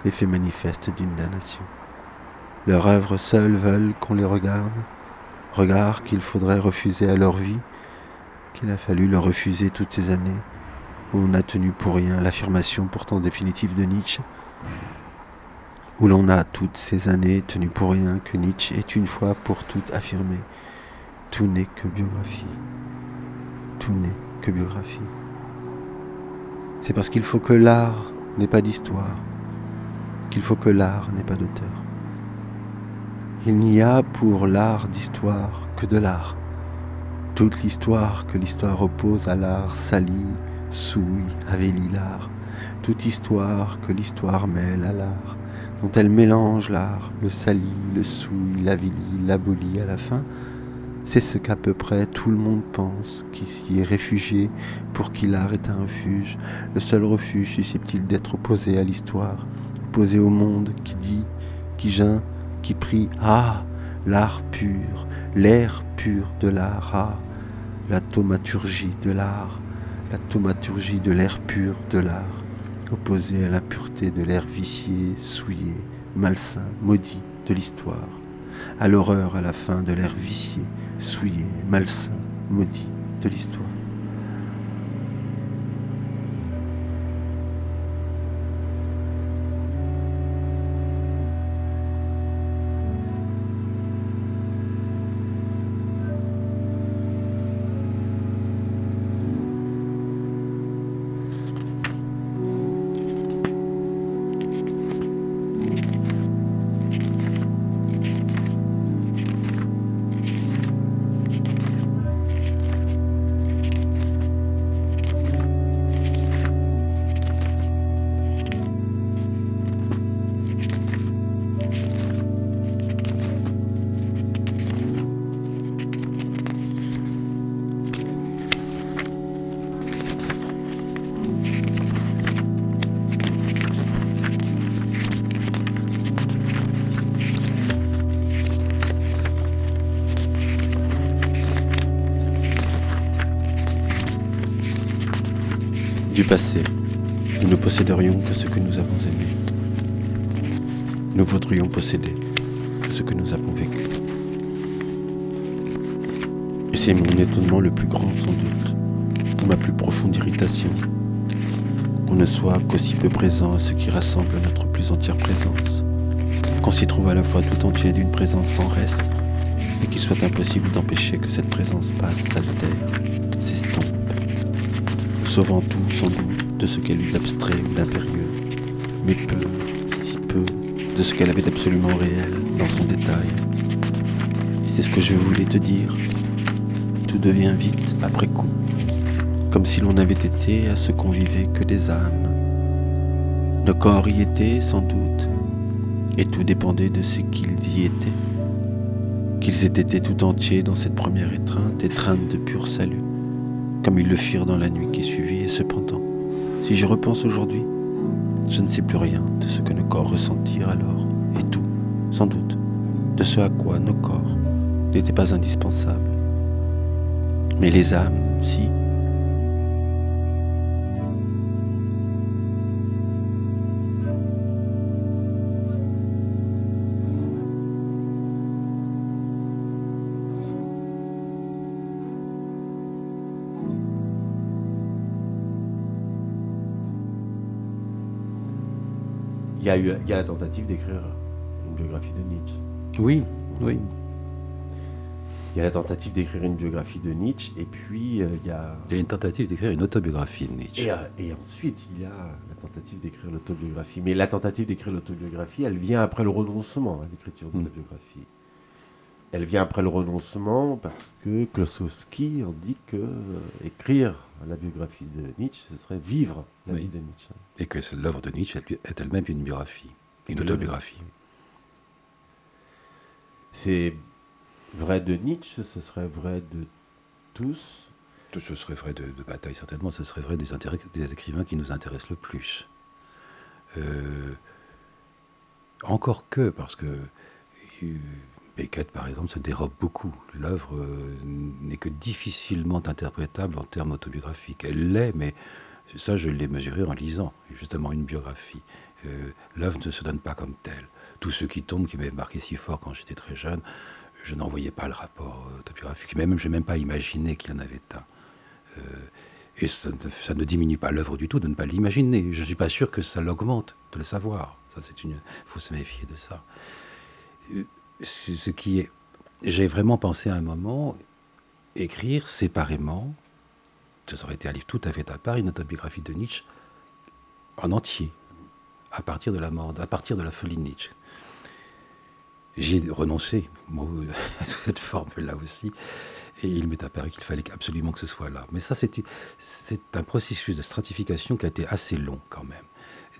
l'effet manifeste d'une damnation. Leur œuvre seule veulent qu'on les regarde, regard qu'il faudrait refuser à leur vie, qu'il a fallu leur refuser toutes ces années, où on a tenu pour rien l'affirmation pourtant définitive de Nietzsche, où l'on a toutes ces années tenu pour rien que Nietzsche est une fois pour toutes affirmé. Tout n'est que biographie. Tout n'est que biographie. C'est parce qu'il faut que l'art n'ait pas d'histoire, qu'il faut que l'art n'ait pas d'auteur. Il n'y a pour l'art d'histoire que de l'art. Toute l'histoire que l'histoire oppose à l'art salit, souille, avélit l'art. Toute histoire que l'histoire mêle à l'art dont elle mélange l'art, le salit, le souille, l'avilie, l'abolit à la fin, c'est ce qu'à peu près tout le monde pense, qui s'y est réfugié, pour qui l'art est un refuge, le seul refuge susceptible d'être opposé à l'histoire, opposé au monde qui dit, qui geint, qui prie, ah, l'art pur, l'air pur de l'art, ah, la thaumaturgie de l'art, la thaumaturgie de l'air pur de l'art opposé à l'impureté de l'air vicié, souillé, malsain, maudit de l'histoire, à l'horreur à la fin de l'air vicié, souillé, malsain, maudit de l'histoire. Nous ne posséderions que ce que nous avons aimé. nous voudrions posséder tout ce que nous avons vécu. Et c'est mon étonnement le plus grand sans doute, ou ma plus profonde irritation, qu'on ne soit qu'aussi peu présent à ce qui rassemble notre plus entière présence, qu'on s'y trouve à la fois tout entier d'une présence sans reste, et qu'il soit impossible d'empêcher que cette présence passe, s'estompe, sauvant tout sans doute de ce qu'elle eut d'abstrait ou d'impérieux, mais peu, si peu, de ce qu'elle avait d'absolument réel dans son détail. C'est ce que je voulais te dire. Tout devient vite après coup, comme si l'on avait été à ce qu'on vivait que des âmes. Nos corps y étaient sans doute, et tout dépendait de ce qu'ils y étaient. Qu'ils aient été tout entiers dans cette première étreinte, étreinte de pur salut, comme ils le firent dans la nuit qui suivit, et cependant, si je repense aujourd'hui, je ne sais plus rien de ce que nos corps ressentirent alors, et tout, sans doute, de ce à quoi nos corps n'étaient pas indispensables. Mais les âmes, si. Y a eu il y a la tentative d'écrire une biographie de Nietzsche. Oui, oui. Il y a la tentative d'écrire une biographie de Nietzsche, et puis euh, il y a. Il y a une tentative d'écrire une autobiographie de Nietzsche. Et, euh, et ensuite, il y a la tentative d'écrire l'autobiographie. Mais la tentative d'écrire l'autobiographie, elle vient après le renoncement à l'écriture de la biographie. Elle vient après le renoncement parce que Klosowski indique que euh, écrire la biographie de Nietzsche, ce serait vivre la Oui. vie de Nietzsche. Et que l'œuvre de Nietzsche est elle-même une biographie, une autobiographie. C'est vrai de Nietzsche, ce serait vrai de tous. Ce serait vrai de, de bataille, certainement. Ce serait vrai des écrivains qui nous intéressent le plus. Euh, encore que, parce que euh, Beckett, par exemple, se dérobe beaucoup. L'œuvre euh, n'est que difficilement interprétable en termes autobiographiques. Elle l'est, mais ça, je l'ai mesuré en lisant justement une biographie. Euh, L'œuvre ne se donne pas comme telle. Tous ceux qui tombent, qui m'avaient marqué si fort quand j'étais très jeune, je n'en voyais pas le rapport euh, autobiographique. Même, je n'ai même pas imaginé qu'il en avait un. Et ça, ne- diminue pas l'œuvre du tout de ne pas l'imaginer. Je ne suis pas sûr que ça l'augmente de le savoir. Il faut se méfier de ça. Ce qui est. J'ai vraiment pensé à un moment écrire séparément. Ça aurait été un livre tout à fait à part, une autobiographie de Nietzsche en entier, à partir de la mort, à partir de la folie de Nietzsche. J'ai renoncé moi, à cette forme-là aussi, et il m'est apparu qu'il fallait absolument que ce soit là. Mais ça, c'est un processus de stratification qui a été assez long quand même.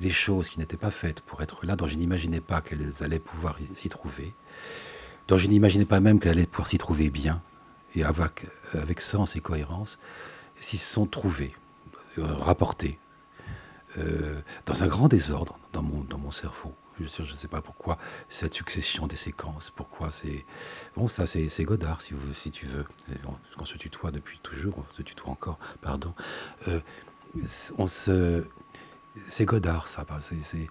Des choses qui n'étaient pas faites pour être là, dont je n'imaginais pas qu'elles allaient pouvoir s'y trouver, dont je n'imaginais pas même qu'elles allaient pouvoir s'y trouver bien, et avec, avec sens et cohérence, s'y sont trouvées, euh, rapportées, euh, dans un grand désordre dans mon, dans mon cerveau. Je ne sais pas pourquoi cette succession des séquences, pourquoi c'est... Bon, ça c'est Godard, si, tu veux. On, se tutoie depuis toujours, on se tutoie encore, pardon. Euh, on se... C'est Godard, ça. c'est-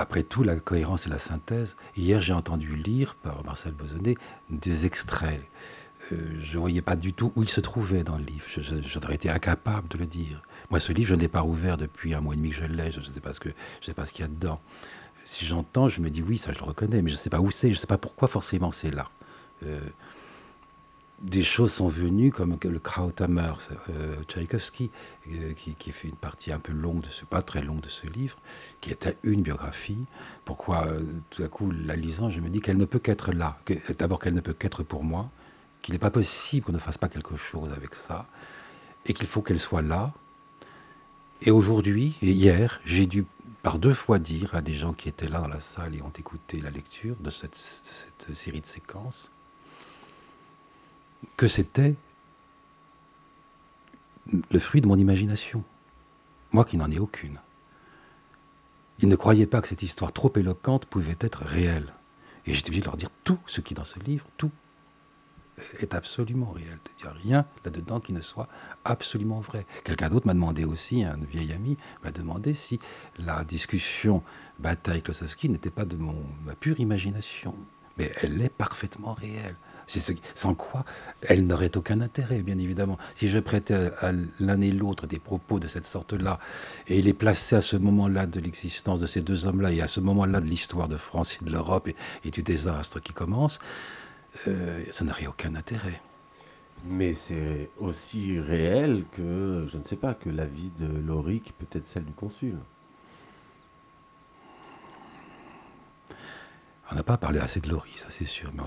Après tout, la cohérence et la synthèse. Hier, j'ai entendu lire par Marcel Bozonnet des extraits. Euh, je ne voyais pas du tout où il se trouvait dans le livre. J'aurais été incapable de le dire. Moi, ce livre, je ne l'ai pas rouvert depuis un mois et demi que je l'ai. Je ne sais pas ce que, je pas ce qu'il y a dedans. Si j'entends, je me dis oui, ça je le reconnais, mais je ne sais pas où c'est, je ne sais pas pourquoi forcément c'est là. Euh, des choses sont venues comme le Krauthammer, euh, Tchaïkovski, euh, qui, fait une partie un peu longue de ce, pas très longue de ce livre, qui était une biographie. Pourquoi euh, tout à coup, la lisant, je me dis qu'elle ne peut qu'être là. D'abord qu'elle ne peut qu'être pour moi, qu'il n'est pas possible qu'on ne fasse pas quelque chose avec ça, et qu'il faut qu'elle soit là. Et aujourd'hui, et hier, j'ai dû par deux fois dire à des gens qui étaient là dans la salle et ont écouté la lecture de cette série de séquences que c'était le fruit de mon imagination. Moi qui n'en ai aucune. Ils ne croyaient pas que cette histoire trop éloquente pouvait être réelle. Et j'étais obligé de leur dire tout ce qui est dans ce livre, tout, est absolument réel. Il n'y a rien là-dedans qui ne soit absolument vrai. Quelqu'un d'autre m'a demandé aussi, un vieil ami m'a demandé si la discussion bataille-Klosowski n'était pas de mon, ma pure imagination. Mais elle est parfaitement réelle. Ce, sans quoi elle n'aurait aucun intérêt, bien évidemment. Si je prêtais à, l'un et l'autre des propos de cette sorte-là et les plaçais à ce moment-là de l'existence de ces deux hommes-là et à ce moment-là de l'histoire de France et de l'Europe et, du désastre qui commence, euh, ça n'aurait aucun intérêt. Mais c'est aussi réel que, je ne sais pas, que la vie de Loric peut être celle du consul. On n'a pas parlé assez de Laurie, ça c'est sûr, mais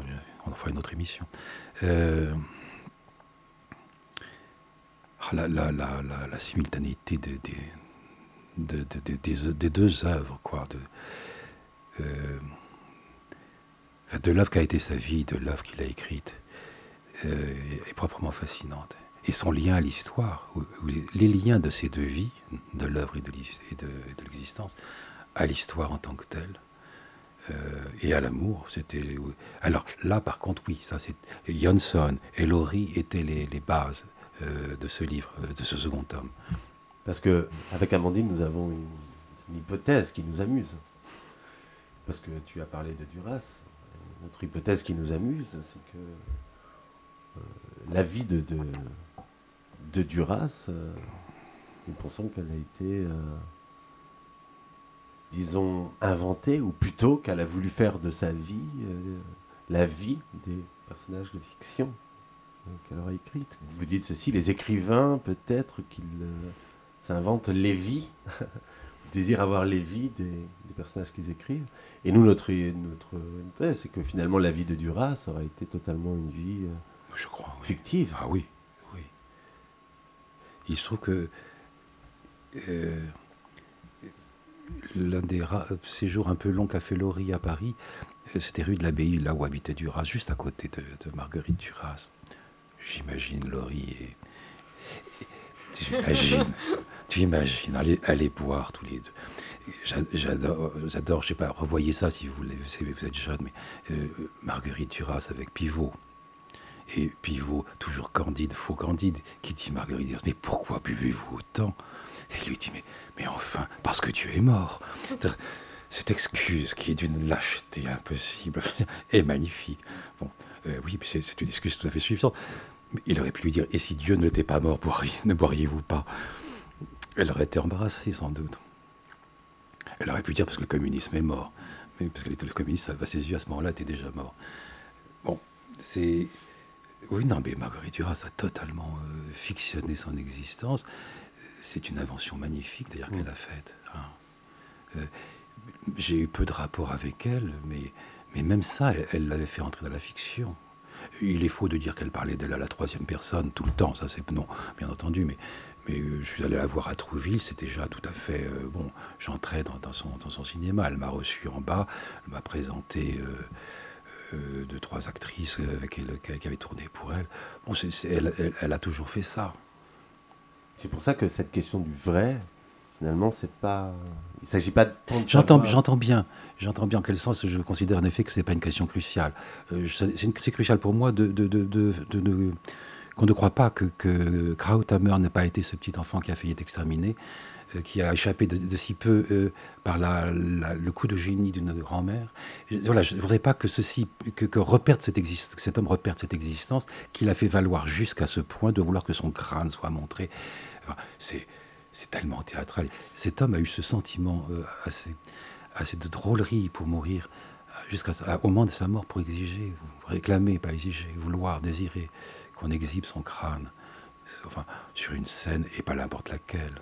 on en fera une autre émission. Euh, ah, la, simultanéité des, deux œuvres, quoi. De, euh, de l'œuvre qui a été sa vie, de l'œuvre qu'il a écrite, euh, est proprement fascinante. Et son lien à l'histoire, les liens de ces deux vies, de l'œuvre et de l'existence, à l'histoire en tant que telle, euh, et à l'amour. C'était alors là par contre oui, ça c'est Johnson et Laurie étaient les, bases euh, de ce livre, euh, de ce second tome. Parce que avec Amandine nous avons une, hypothèse qui nous amuse. Parce que tu as parlé de Duras. Notre hypothèse qui nous amuse, c'est que la vie de, de, de Duras, nous pensons qu'elle a été disons, inventée, ou plutôt qu'elle a voulu faire de sa vie euh, la vie des personnages de fiction qu'elle aura écrite. Vous dites ceci, les écrivains, peut-être qu'ils euh, s'inventent les vies, désirent avoir les vies des, personnages qu'ils écrivent. Et nous, notre, notre c'est que finalement, la vie de Duras aurait été totalement une vie euh, Je crois, fictive. Ah oui, oui. Il se trouve que l'un des séjours un peu longs qu'a fait Laurie à Paris, euh, c'était rue de l'Abbaye, là où habitait Duras, juste à côté de, Marguerite Duras. J'imagine Laurie et. J'imagine, tu imagines, aller, boire tous les deux. J'adore, j'adore, je sais pas, revoyez ça si vous voulez, vous êtes jeune, mais euh, Marguerite Duras avec Pivot. Et Pivot, toujours candide, faux candide, qui dit Marguerite Duras, mais pourquoi buvez-vous autant? Et lui dit mais, mais enfin, parce que tu es mort. Cette excuse qui est d'une lâcheté impossible est magnifique. Bon, euh, oui, c'est une excuse tout à fait suffisante. Il aurait pu lui dire Et si Dieu n'était pas mort, ne boiriez-vous pas? Elle aurait été embarrassée sans doute. Elle aurait pu dire parce que le communisme est mort. Mais parce que le communisme, à ses yeux, à ce moment-là, était déjà mort. Bon, c'est. Oui, non, mais Marguerite Duras a totalement euh, fictionné son existence c'est une invention magnifique d'ailleurs qu'elle mm. a faite. Hein. Euh, j'ai eu peu de rapport avec elle, mais, mais même ça, elle l'avait fait entrer dans la fiction. Il est faux de dire qu'elle parlait d'elle à la troisième personne tout le temps, ça c'est non, bien entendu, mais, mais euh, je suis allé la voir à Trouville, c'est déjà tout à fait euh, bon. J'entrais dans, son, dans son cinéma, elle m'a reçu en bas, elle m'a présenté deux, trois actrices avec elle, qui avaient tourné pour elle. Bon, elle a toujours fait ça. C'est pour ça que cette question du vrai, finalement, c'est pas. Il s'agit pas de. J'entends, j'entends bien. J'entends bien en quel sens je considère en effet que c'est pas une question cruciale. Euh, c'est, crucial pour moi de, de, de, de qu'on ne croit pas que, que Krauthammer n'ait pas été ce petit enfant qui a failli être exterminé, euh, qui a échappé de, si peu euh, par le coup de génie d'une grand-mère. Voilà, je ne voudrais pas que ceci, que, que, cette que cet homme reperde cette existence, qu'il a fait valoir jusqu'à ce point de vouloir que son crâne soit montré. c'est, c'est tellement théâtral. Cet homme a eu ce sentiment euh, assez, assez de drôlerie pour mourir, jusqu'au moment de sa mort, pour exiger, réclamer, pas exiger, vouloir, désirer qu'on exhibe son crâne enfin, sur une scène et pas n'importe laquelle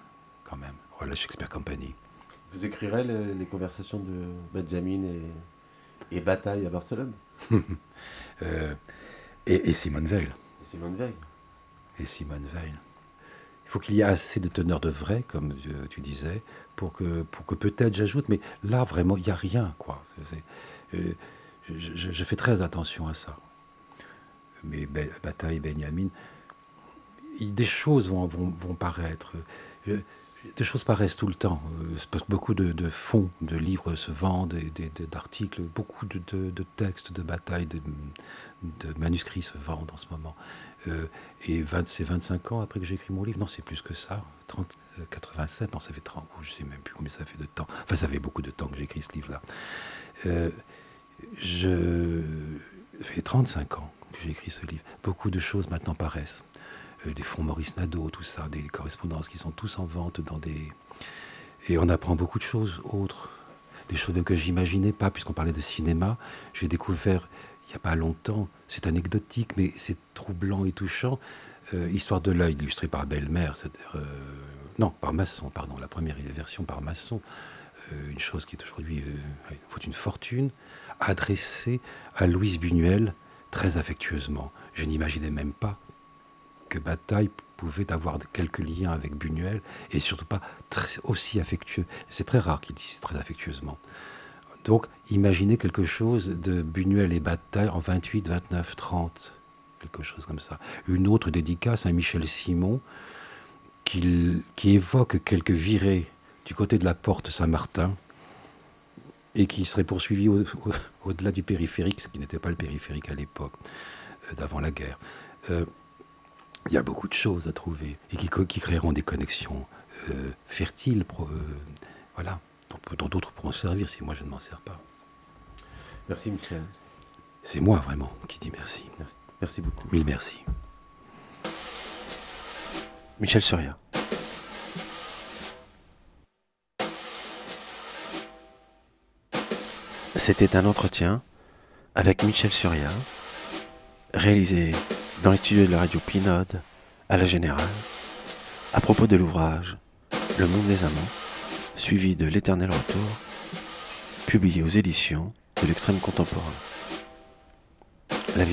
quand même. Voilà, Shakespeare Company. Vous écrirez les, conversations de Benjamin et, et Bataille à Barcelone euh, et, Simone Veil. Et Simone Veil. Et Simone Veil. Il faut qu'il y ait assez de teneur de vrai, comme tu disais, pour que, pour que peut-être j'ajoute, mais là vraiment, il n'y a rien. quoi. Euh, je, fais très attention à ça. Mais Bataille Benjamin, des choses vont, vont, vont paraître des choses paraissent tout le temps. Euh, beaucoup de, fonds de livres se vendent, d'articles, beaucoup de, textes, de batailles, de, manuscrits se vendent en ce moment. Euh, et c'est 25 ans après que j'ai écrit mon livre. Non, c'est plus que ça. 30, 87, euh, non, ça fait 30, je sais même plus combien ça fait de temps. Enfin, ça fait beaucoup de temps que j'ai écrit ce livre-là. je... Ça fait 35 ans que j'ai écrit ce livre. Beaucoup de choses maintenant paraissent. Euh, des fonds Maurice Nadeau, tout ça, des correspondances qui sont tous en vente dans des... Et on apprend beaucoup de choses autres, des choses que j'imaginais pas, puisqu'on parlait de cinéma. J'ai découvert, il n'y a pas longtemps, c'est anecdotique, mais c'est troublant et touchant, euh, Histoire de l'œil, illustrée par Belle-Mère, euh, non, par Masson, pardon, la première version par Masson, une chose qui est aujourd'hui, il faut une fortune, adressée à Louise Buñuel, très affectueusement. Je n'imaginais même pas que Bataille pouvait avoir quelques liens avec Buñuel et surtout pas aussi affectueux. C'est très rare qu'il dise très affectueusement. Donc, imaginez quelque chose de Buñuel et Bataille en 28, 29, 30, quelque chose comme ça. Une autre dédicace à Michel Simon qui, évoque quelques virées du côté de la porte Saint-Martin et qui serait poursuivi au-delà du périphérique, ce qui n'était pas le périphérique à l'époque, euh, d'avant la guerre. Euh, il y a beaucoup de choses à trouver et qui, qui créeront des connexions euh, fertiles, euh, voilà, dont d'autres pourront servir si moi je ne m'en sers pas. Merci Michel. C'est moi vraiment qui dis merci. Merci, merci beaucoup. Mille merci. Michel Soria. C'était un entretien avec Michel Suria, réalisé dans les studios de la radio Pinode, à la Générale, à propos de l'ouvrage Le monde des amants, suivi de L'éternel retour, publié aux éditions de l'extrême contemporain. La